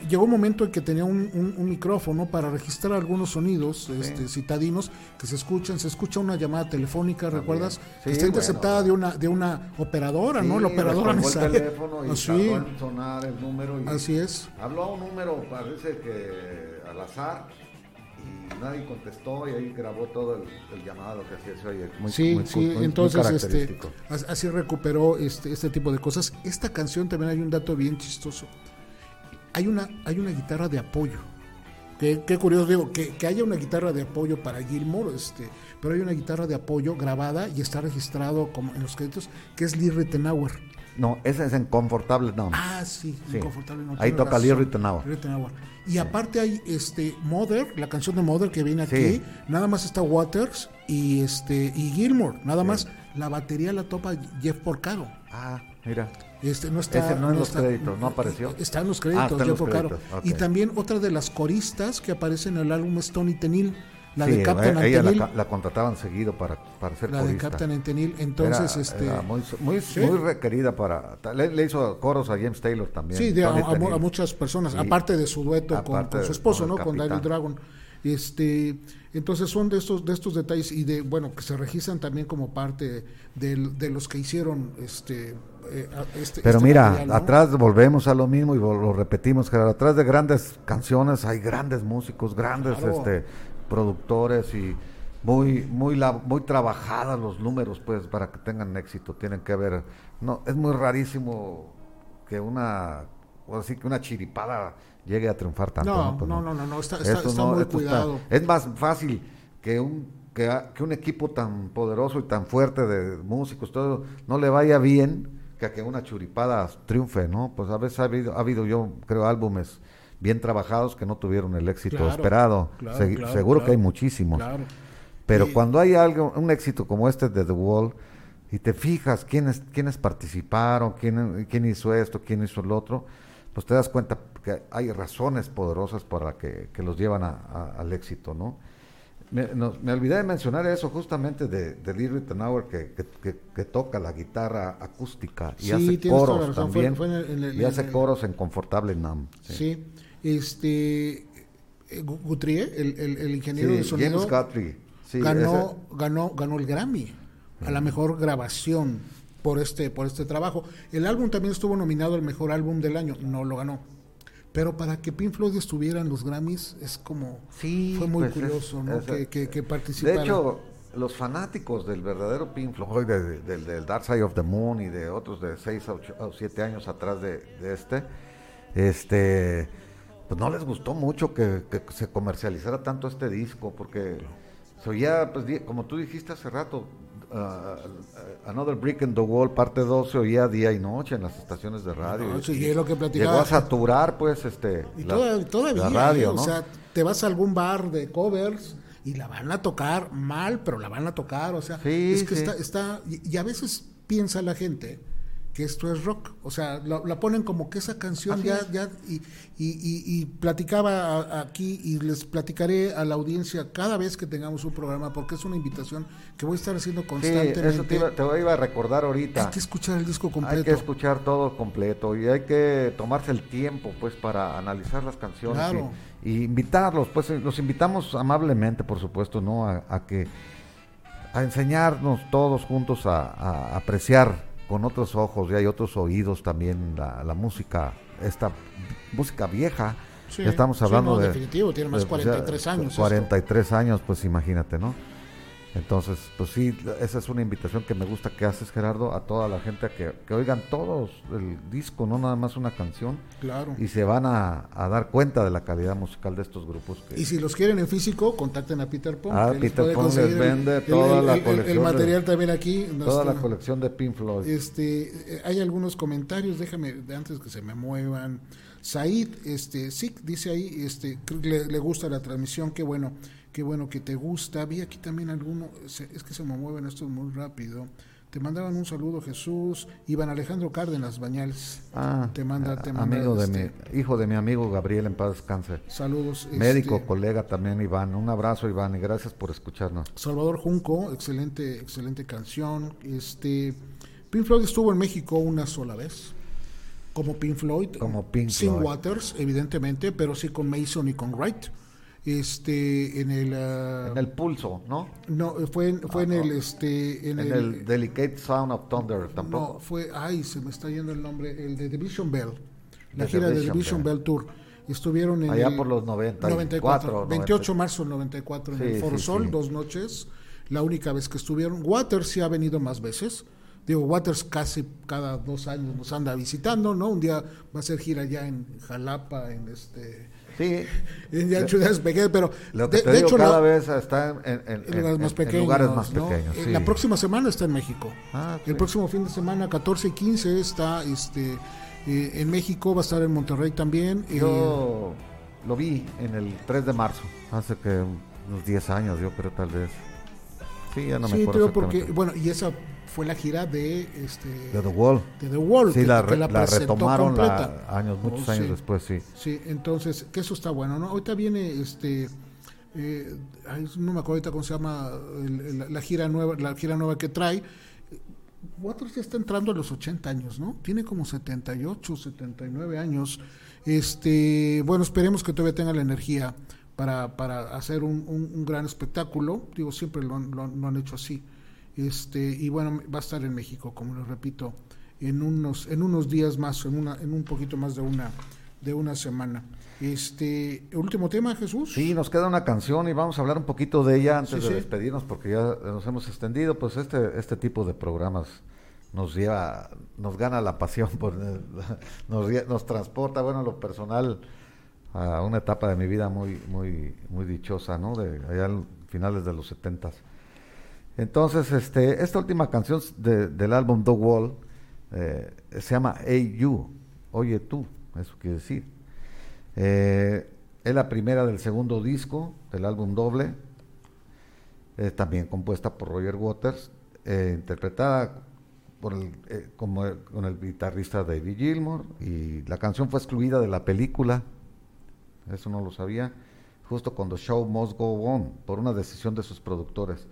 llegó un momento en que tenía un, micrófono para registrar algunos sonidos este, citadinos que se escuchan. Se escucha una llamada telefónica, ¿recuerdas? que está interceptada de una de una operadora, ¿no? La operadora me el teléfono y Así. sonar el número. Y Así es. Habló a un número, parece que al azar. Y nadie contestó y ahí grabó todo el, llamado que hacía se oye muy, sí sí entonces este así recuperó este este tipo de cosas esta canción también hay un dato bien chistoso hay una, hay una guitarra de apoyo. Qué, curioso, digo, que, haya una guitarra de apoyo para Gilmore, este, pero hay una guitarra de apoyo grabada y está registrado como en los créditos, que es Lee Rittenauer. No, esa es en Confortable No. Ah, sí, sí. No, Ahí toca Lee Rittenauer. Y aparte hay este Mother, la canción de Mother que viene aquí, nada más está Waters y este y Gilmore, nada más la batería la topa Jeff Porcaro. Ah, mira. Este, no está, Ese no en los créditos, ¿no apareció? Está en los créditos, ah, Y también otra de las coristas que aparece en el álbum es Tony Tenil. La de Captain ella la, la, contrataban seguido para, para ser La de Captain Antenil, entonces este muy, muy, muy, requerida para le, hizo coros a James Taylor también. Sí, a, muchas personas, aparte de su dueto con, su esposo, ¿no? Con David Dragon. Este, entonces son de estos, de estos detalles y de, bueno, que se registran también como parte de, los que hicieron este, eh, este Pero este mira, atrás volvemos a lo mismo y lo repetimos, que atrás de grandes canciones hay grandes músicos, grandes este, productores y muy, muy, muy trabajadas los números, pues, para que tengan éxito. Tienen que haber, no, es muy rarísimo que una, o así que una chiripada llegue a triunfar tanto. No, pues no, no, no, no, está, muy cuidado. es más fácil que un que, que, un equipo tan poderoso y tan fuerte de músicos, todo, no le vaya bien que a que una churipada triunfe, ¿no? Pues a veces ha habido, ha habido yo creo, álbumes bien trabajados que no tuvieron el éxito esperado. seguro que hay muchísimos. Pero cuando hay algo, un éxito como este de The Wall, y te fijas quiénes, quiénes participaron, quién, quién hizo esto, quién hizo el otro, pues te das cuenta que hay razones poderosas para que, que los llevan al éxito, ¿no? Me, me, olvidé de mencionar eso justamente de, de Lee Rittenauer que, que, toca la guitarra acústica y hace coros también y hace coros en Confortable Nam. Sí, este eh, Guthrie, el, el, ingeniero de sonido, James Guthrie, ganó, ganó, ganó el Grammy a la mejor grabación por este, por este trabajo. El álbum también estuvo nominado al mejor álbum del año, no lo ganó. Pero para que Pink Floyd estuviera en los Grammys es como... Sí, fue muy pues curioso, ¿no? que, que, participara. De hecho, los fanáticos del verdadero Pink Floyd, del Dark Side of the Moon y de otros de 6 o 7 años atrás de, este, este, pues no les gustó mucho que, se comercializara tanto este disco, porque se oía, pues, como tú dijiste hace rato, uh, Another Brick in the Wall, parte 2, se oía día y noche en las estaciones de radio. lo que Llegó a saturar, pues, este, la, radio, ¿no? O sea, te vas a algún bar de covers y la van a tocar mal, pero la van a tocar, o sea, es que está, está y, a veces piensa la gente que esto es rock. O sea, la, ponen como que esa canción ya, ya y, y, platicaba aquí y les platicaré a la audiencia cada vez que tengamos un programa, porque es una invitación que voy a estar haciendo constantemente. Sí, eso te iba, te iba a recordar ahorita. Hay que escuchar el disco completo. Hay que escuchar todo completo y hay que tomarse el tiempo, pues, para analizar las canciones y, invitarlos, pues, los invitamos amablemente, por supuesto, ¿no? A, que a enseñarnos todos juntos a, a apreciar con otros ojos y hay otros oídos también la, la música, esta música vieja. estamos hablando de. definitivo, tiene más de 43 años. 43 años, pues imagínate, ¿no? Entonces, pues sí, esa es una invitación que me gusta que haces, Gerardo, a toda la gente a que, que oigan todos el disco, no nada más una canción. Claro. Y se van a, dar cuenta de la calidad musical de estos grupos. y si los quieren en físico, contacten a Peter Pong. Ah, Peter Pong les vende toda la colección. El, material también aquí. Toda la colección de Pink Floyd. Este, eh, hay algunos comentarios, déjame, antes que se me muevan. Said, este, sí, dice ahí, este, le, le gusta la transmisión, qué bueno qué bueno que te gusta. Vi aquí también alguno, es que se me mueven estos muy rápido. Te mandaban un saludo Jesús, Iván Alejandro Cárdenas Bañales. Ah, te manda, te manda amigo de mi, este hijo de mi amigo Gabriel en paz descanse. Saludos. Médico, este, colega también Iván. Un abrazo Iván y gracias por escucharnos. Salvador Junco, excelente, excelente canción. Este, Pink Floyd estuvo en México una sola vez como Pink Floyd, como Pink sin Waters, evidentemente, pero sí con Mason y con Wright este en el ah, en el pulso no no fue fue en ah, el este en, el, Delicate Sound of Thunder tampoco. No fue ay se me está yendo el nombre el de Division Bell la gira de Division Bell. Tour. Estuvieron en allá por los 90 94 28 de marzo del 94 en el Foro Sol dos noches la única vez que estuvieron. Waters sí ha venido más veces. Digo, Waters casi cada dos años nos anda visitando, ¿no? Un día va a hacer gira ya en Jalapa, en este Sí. En ciudades pequeñas, pero Lo que de, hecho cada vez está en, lugares más pequeños. La próxima semana está en México. Ah, El próximo fin de semana, 14 y 15, está este, eh, en México, va a estar en Monterrey también. Yo lo vi en el 3 de marzo, hace que unos 10 años, yo creo tal vez. Sí, ya no me acuerdo. porque, bueno, y esa fue la gira de este de The Wall. De The Wall. Sí, la, retomaron años, muchos oh, años después, sí. Sí, entonces, que eso está bueno, ¿no? Ahorita viene este eh, no me acuerdo ahorita cómo se llama la gira nueva, la gira nueva que trae. Waters ya está entrando a los 80 años, ¿no? Tiene como 78, 79 años. Este, bueno, esperemos que todavía tenga la energía para, para hacer un, gran espectáculo. Digo, siempre lo, han hecho así. Este, y bueno, va a estar en México, como lo repito, en unos, en unos días más, en, una, en un poquito más de una, de una semana. Este, último tema, Jesús. Sí, nos queda una canción y vamos a hablar un poquito de ella antes de despedirnos porque ya nos hemos extendido. Pues este, este tipo de programas nos lleva, nos gana la pasión, por, nos, nos transporta, bueno, lo personal a una etapa de mi vida muy, muy, muy dichosa, ¿no? De allá finales de los setentas. Entonces, este, esta última canción del álbum The Wall eh, se llama Hey You, Oye tú, eso quiere decir. Eh, es la primera del segundo disco del álbum doble, también compuesta por Roger Waters, eh, interpretada como, con el guitarrista David Gilmour, y la canción fue excluida de la película, eso no lo sabía, justo cuando Show Must Go On, por una decisión de sus productores,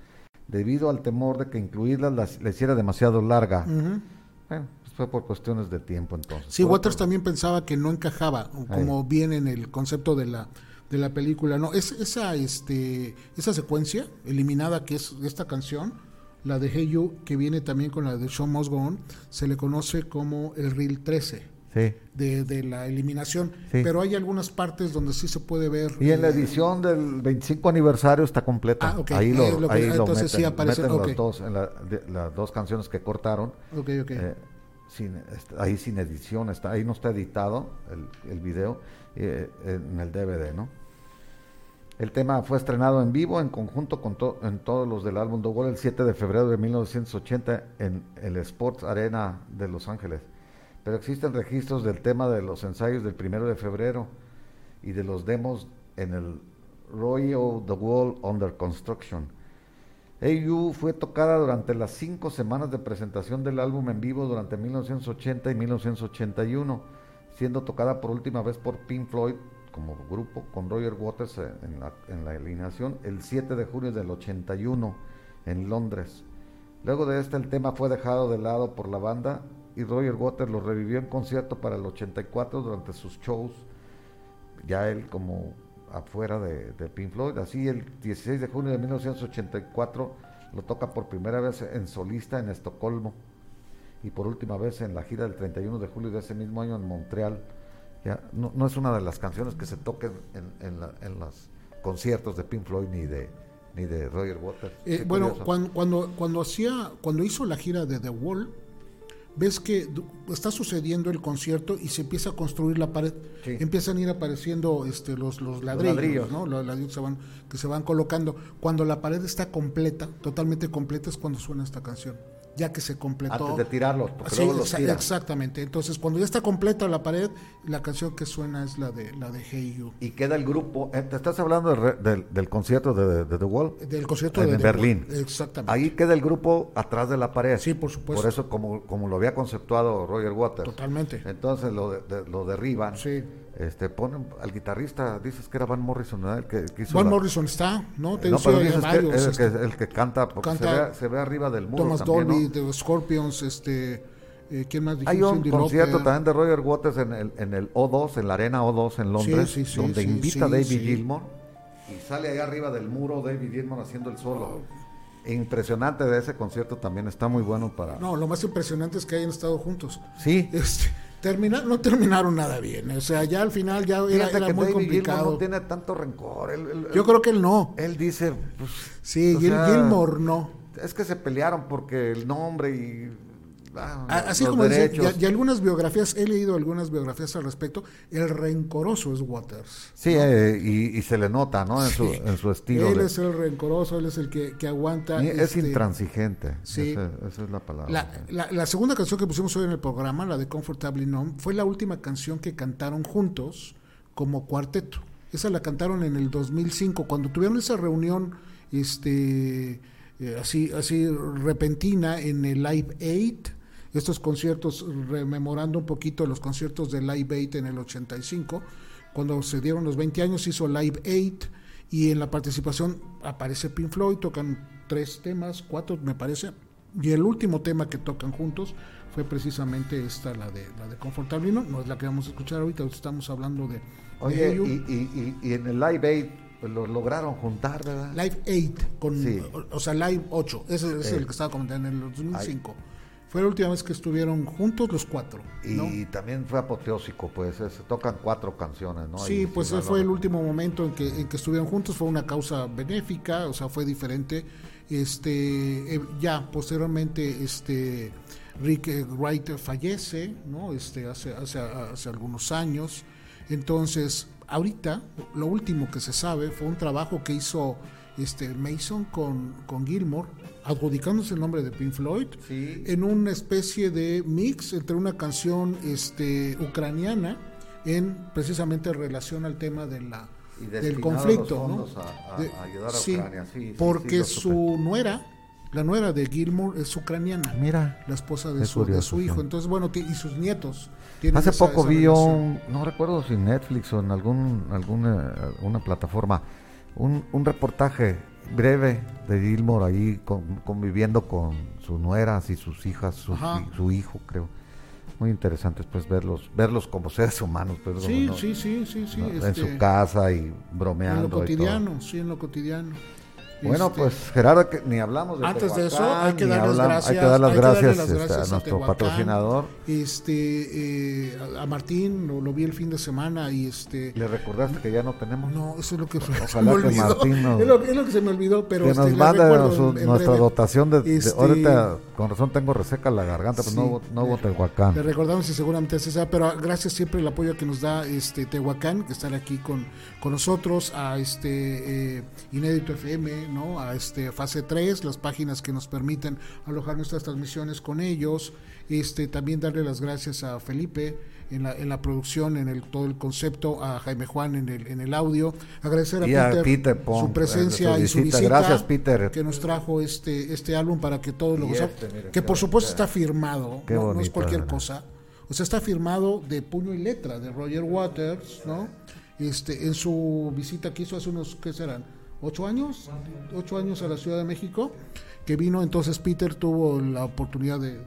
debido al temor de que incluirla la, hiciera demasiado larga. Bueno, fue por cuestiones de tiempo entonces. Sí, Waters también pensaba que no encajaba, como viene en el concepto de la de la película. No, es esa este esa secuencia eliminada que es esta canción, la de Hey You, que viene también con la de Show Must Go On, se le conoce como el Reel 13. De, de, la eliminación, pero hay algunas partes donde sí se puede ver. Y en la eh, edición del 25 aniversario está completa. Ah, ahí lo, ahí lo meten, sí aparece, meten dos, en las dos canciones que cortaron. Okay, okay. Eh, ahí sin edición, está, ahí no está editado el, el video eh, en el DVD, ¿no? El tema fue estrenado en vivo en conjunto con en todos los del álbum Wall el 7 de febrero de 1980 en el Sports Arena de Los Ángeles. Pero existen registros del tema de los ensayos del 1 de febrero y de los demos en el Royal The Wall Under Construction AU fue tocada durante las cinco semanas de presentación del álbum en vivo durante 1980 y 1981, siendo tocada por última vez por Pink Floyd como grupo con Roger Waters en la, en la alineación el 7 de junio del 81 en Londres. Luego de este el tema fue dejado de lado por la banda y Roger Waters lo revivió en concierto para el 84 durante sus shows, ya él como afuera de, de, Pink Floyd. Así el 16 de junio de 1984 lo toca por primera vez en solista en Estocolmo y por última vez en la gira del 31 de julio de ese mismo año en Montreal. Ya, no, no es una de las canciones que se toquen en, en, los conciertos de Pink Floyd ni de ni de Roger Waters. Eh, bueno, cuando, cuando, cuando hacía, cuando hizo la gira de The Wall, ves que está sucediendo el concierto y se empieza a construir la pared. Empiezan a ir apareciendo este, los, los ladrillos, ¿no? Los ladrillos se, van, que se van colocando. Cuando la pared está completa, totalmente completa, es cuando suena esta canción ya que se completó. Antes de tirarlos, porque luego los Exactamente. Entonces, cuando ya está completa la pared, la canción que suena es la de la de Hey You. Y queda el grupo. Eh, te estás hablando del concierto de, The Wall. Del concierto en Berlín. Exactamente. Ahí queda el grupo atrás de la pared. Sí, por supuesto. Por eso, como, como lo había conceptuado Roger Waters. Totalmente. Entonces lo, lo derriban. Sí este ponen al guitarrista dices que era Van Morrison ¿no? el que, Van Morrison está no te no, pero dices que es el, que, el que canta porque se, ve, se, ve, arriba del muro Thomas Dolby de Scorpions este eh, ¿Quién más Hay un concierto también de Roger Waters en el, en el O2, en la arena O2 en Londres, sí, sí, donde invita a David Gilmour y sale ahí arriba del muro David Gilmour haciendo el solo. Impresionante de ese concierto también, está muy bueno para... No, lo más impresionante es que hayan estado juntos. Sí. Este, termina, no terminaron nada bien. O sea, ya al final ya era, era muy complicado. no tiene tanto rencor. Yo creo que él no. Él dice, pues, sí, Gilmore no. Es que se pelearon porque el nombre y Ah, así como dice, y, algunas biografías, he leído algunas biografías al respecto, el rencoroso es Waters. Sí, eh, y, se le nota, ¿no? En, su, en su estilo. Él es el rencoroso, él es el que, que aguanta. es este, intransigente. Sí. Esa, es la palabra. La, la, segunda canción que pusimos hoy en el programa, la de Comfortably Numb, fue la última canción que cantaron juntos como cuarteto. Esa la cantaron en el 2005, cuando tuvieron esa reunión este, eh, así, así repentina en el Live 8 estos conciertos, rememorando un poquito los conciertos de Live 8 en el 85, cuando se dieron los 20 años hizo Live 8 Y en la participación aparece Pink Floyd, tocan tres temas, cuatro me parece. Y el último tema que tocan juntos fue precisamente esta, la de la de Confortable, no, no es la que vamos a escuchar ahorita, estamos hablando de... Oye, y, y, en el Live 8 pues, lo lograron juntar, ¿verdad? Live 8, con, o, sea, Live 8, ese es el que estaba comentando en el 2005. Fue la última vez que estuvieron juntos los cuatro. Y también fue apoteósico, pues se tocan cuatro canciones, ¿no? Sí, pues fue el último momento en que, en que estuvieron juntos, fue una causa benéfica, o sea, fue diferente. Este, eh, ya posteriormente, este, Rick eh, Wright fallece, ¿no? Este, hace, hace, hace algunos años. Entonces, ahorita, lo último que se sabe fue un trabajo que hizo este, Mason con, con Gilmore adjudicándose el nombre de Pink Floyd en una especie de mix entre una canción este, ucraniana en precisamente relación al tema de la, del conflicto. ¿no? sí, porque su nuera, la nuera de Gilmour es ucraniana. Mira. La esposa de, su, de su, hijo. Entonces, bueno, y sus nietos. Hace poco vi un, no recuerdo si Netflix o en algún, alguna una plataforma, un, un reportaje breve de Gilmore ahí conviviendo con sus nueras y sus hijas, su, hijo, creo. Muy interesante pues verlos, verlos como seres humanos, pues, sí, sí, sí, sí, sí, en su este, casa y bromeando. En lo cotidiano, sí, en lo cotidiano. Bueno, este, pues Gerardo, que ni hablamos de Antes de eso, hay que dar las gracias, hay que dar las gracias, este, a nuestro patrocinador. Este, eh, a Martín, lo, vi el fin de semana y este... ¿Le recordaste que ya no tenemos? No, eso es lo que se me olvidó. Martín es, lo, es, lo, que se me olvidó, pero... Que este, nos manda nuestra dotación de, este, ahorita, con razón tengo reseca la garganta, pero no, no hubo Tehuacán. Le recordamos y seguramente es esa, pero gracias siempre el apoyo que nos da este Tehuacán, que está aquí con, con nosotros, a este eh, Inédito FM, ¿no? A este fase 3, las páginas que nos permiten alojar nuestras transmisiones con ellos. Este, también darle las gracias a Felipe en la, en la producción, en el todo el concepto, a Jaime Juan en el, en el audio. Agradecer a Peter, su presencia y su visita. Gracias, Peter. Que nos trajo este, este álbum para que todos lo este, Que por supuesto está firmado, no, es cualquier cosa. O sea, está firmado de puño y letra de Roger Waters, ¿no? Este, en su visita que hizo hace unos, ¿qué serán? Ocho años, ocho años a la Ciudad de México, que vino, entonces Peter tuvo la oportunidad de,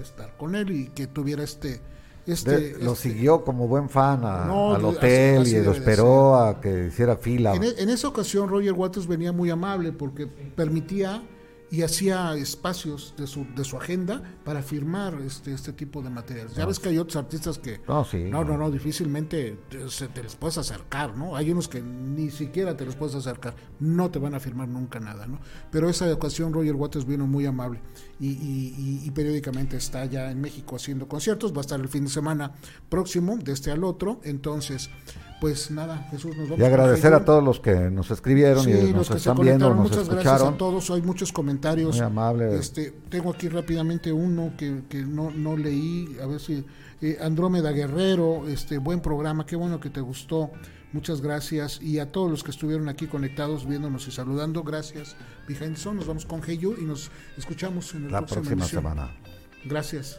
estar con él y que tuviera este... este lo este siguió como buen fan al hotel y lo esperó a que hiciera fila. En, e, en, esa ocasión Roger Waters venía muy amable porque permitía y hacía espacios de su, de su agenda para firmar este, este tipo de materiales. Ya ves que hay otros artistas que no, no, no, difícilmente te, te, les puedes acercar, ¿no? Hay unos que ni siquiera te los puedes acercar, no te van a firmar nunca nada, ¿no? Pero esa ocasión Roger Waters vino muy amable y, y, y, periódicamente está ya en México haciendo conciertos, va a estar el fin de semana próximo, de este al otro, entonces pues nada, Jesús, nos vamos Y agradecer a, todos los que nos escribieron y nos están viendo, nos Muchas escucharon. gracias a todos, hay muchos comentarios. Muy amable. Este, tengo aquí rápidamente uno que, que no, no leí, a ver si... Eh, Andrómeda Guerrero, este buen programa, qué bueno que te gustó. Muchas gracias. Y a todos los que estuvieron aquí conectados, viéndonos y saludando, gracias. Behind Son, nos vamos con Heyu y nos escuchamos en la próxima semana. Gracias.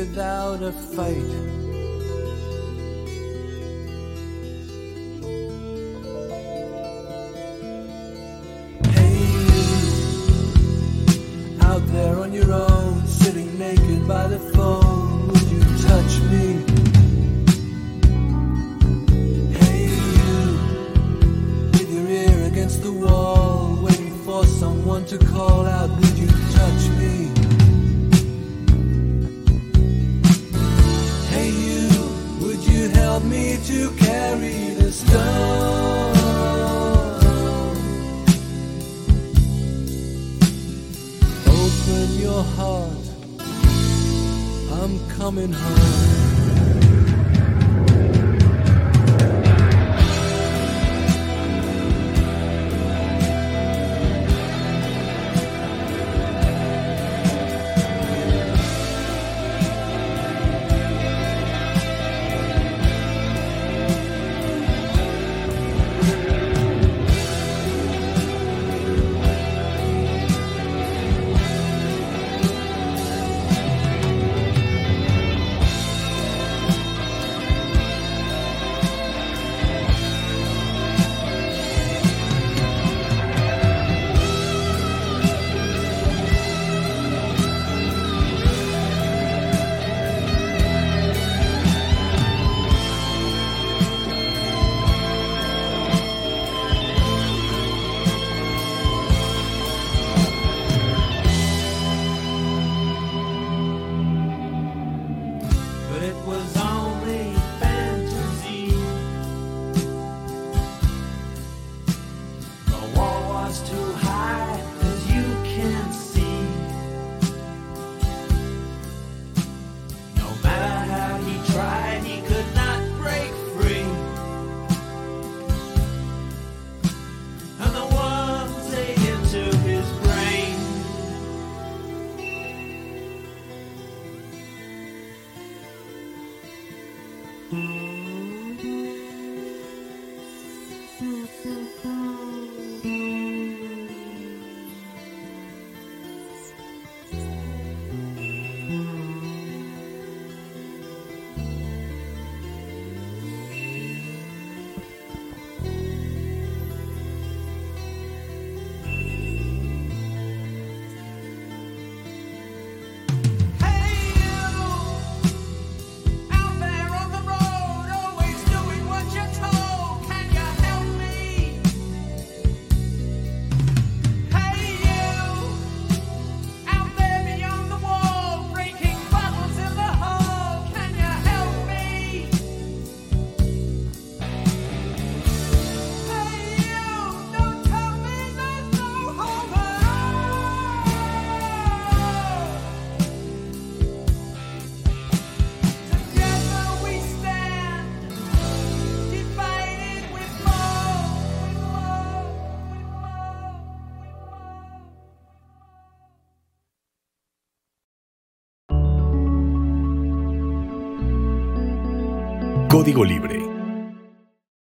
without a fight. Código Libre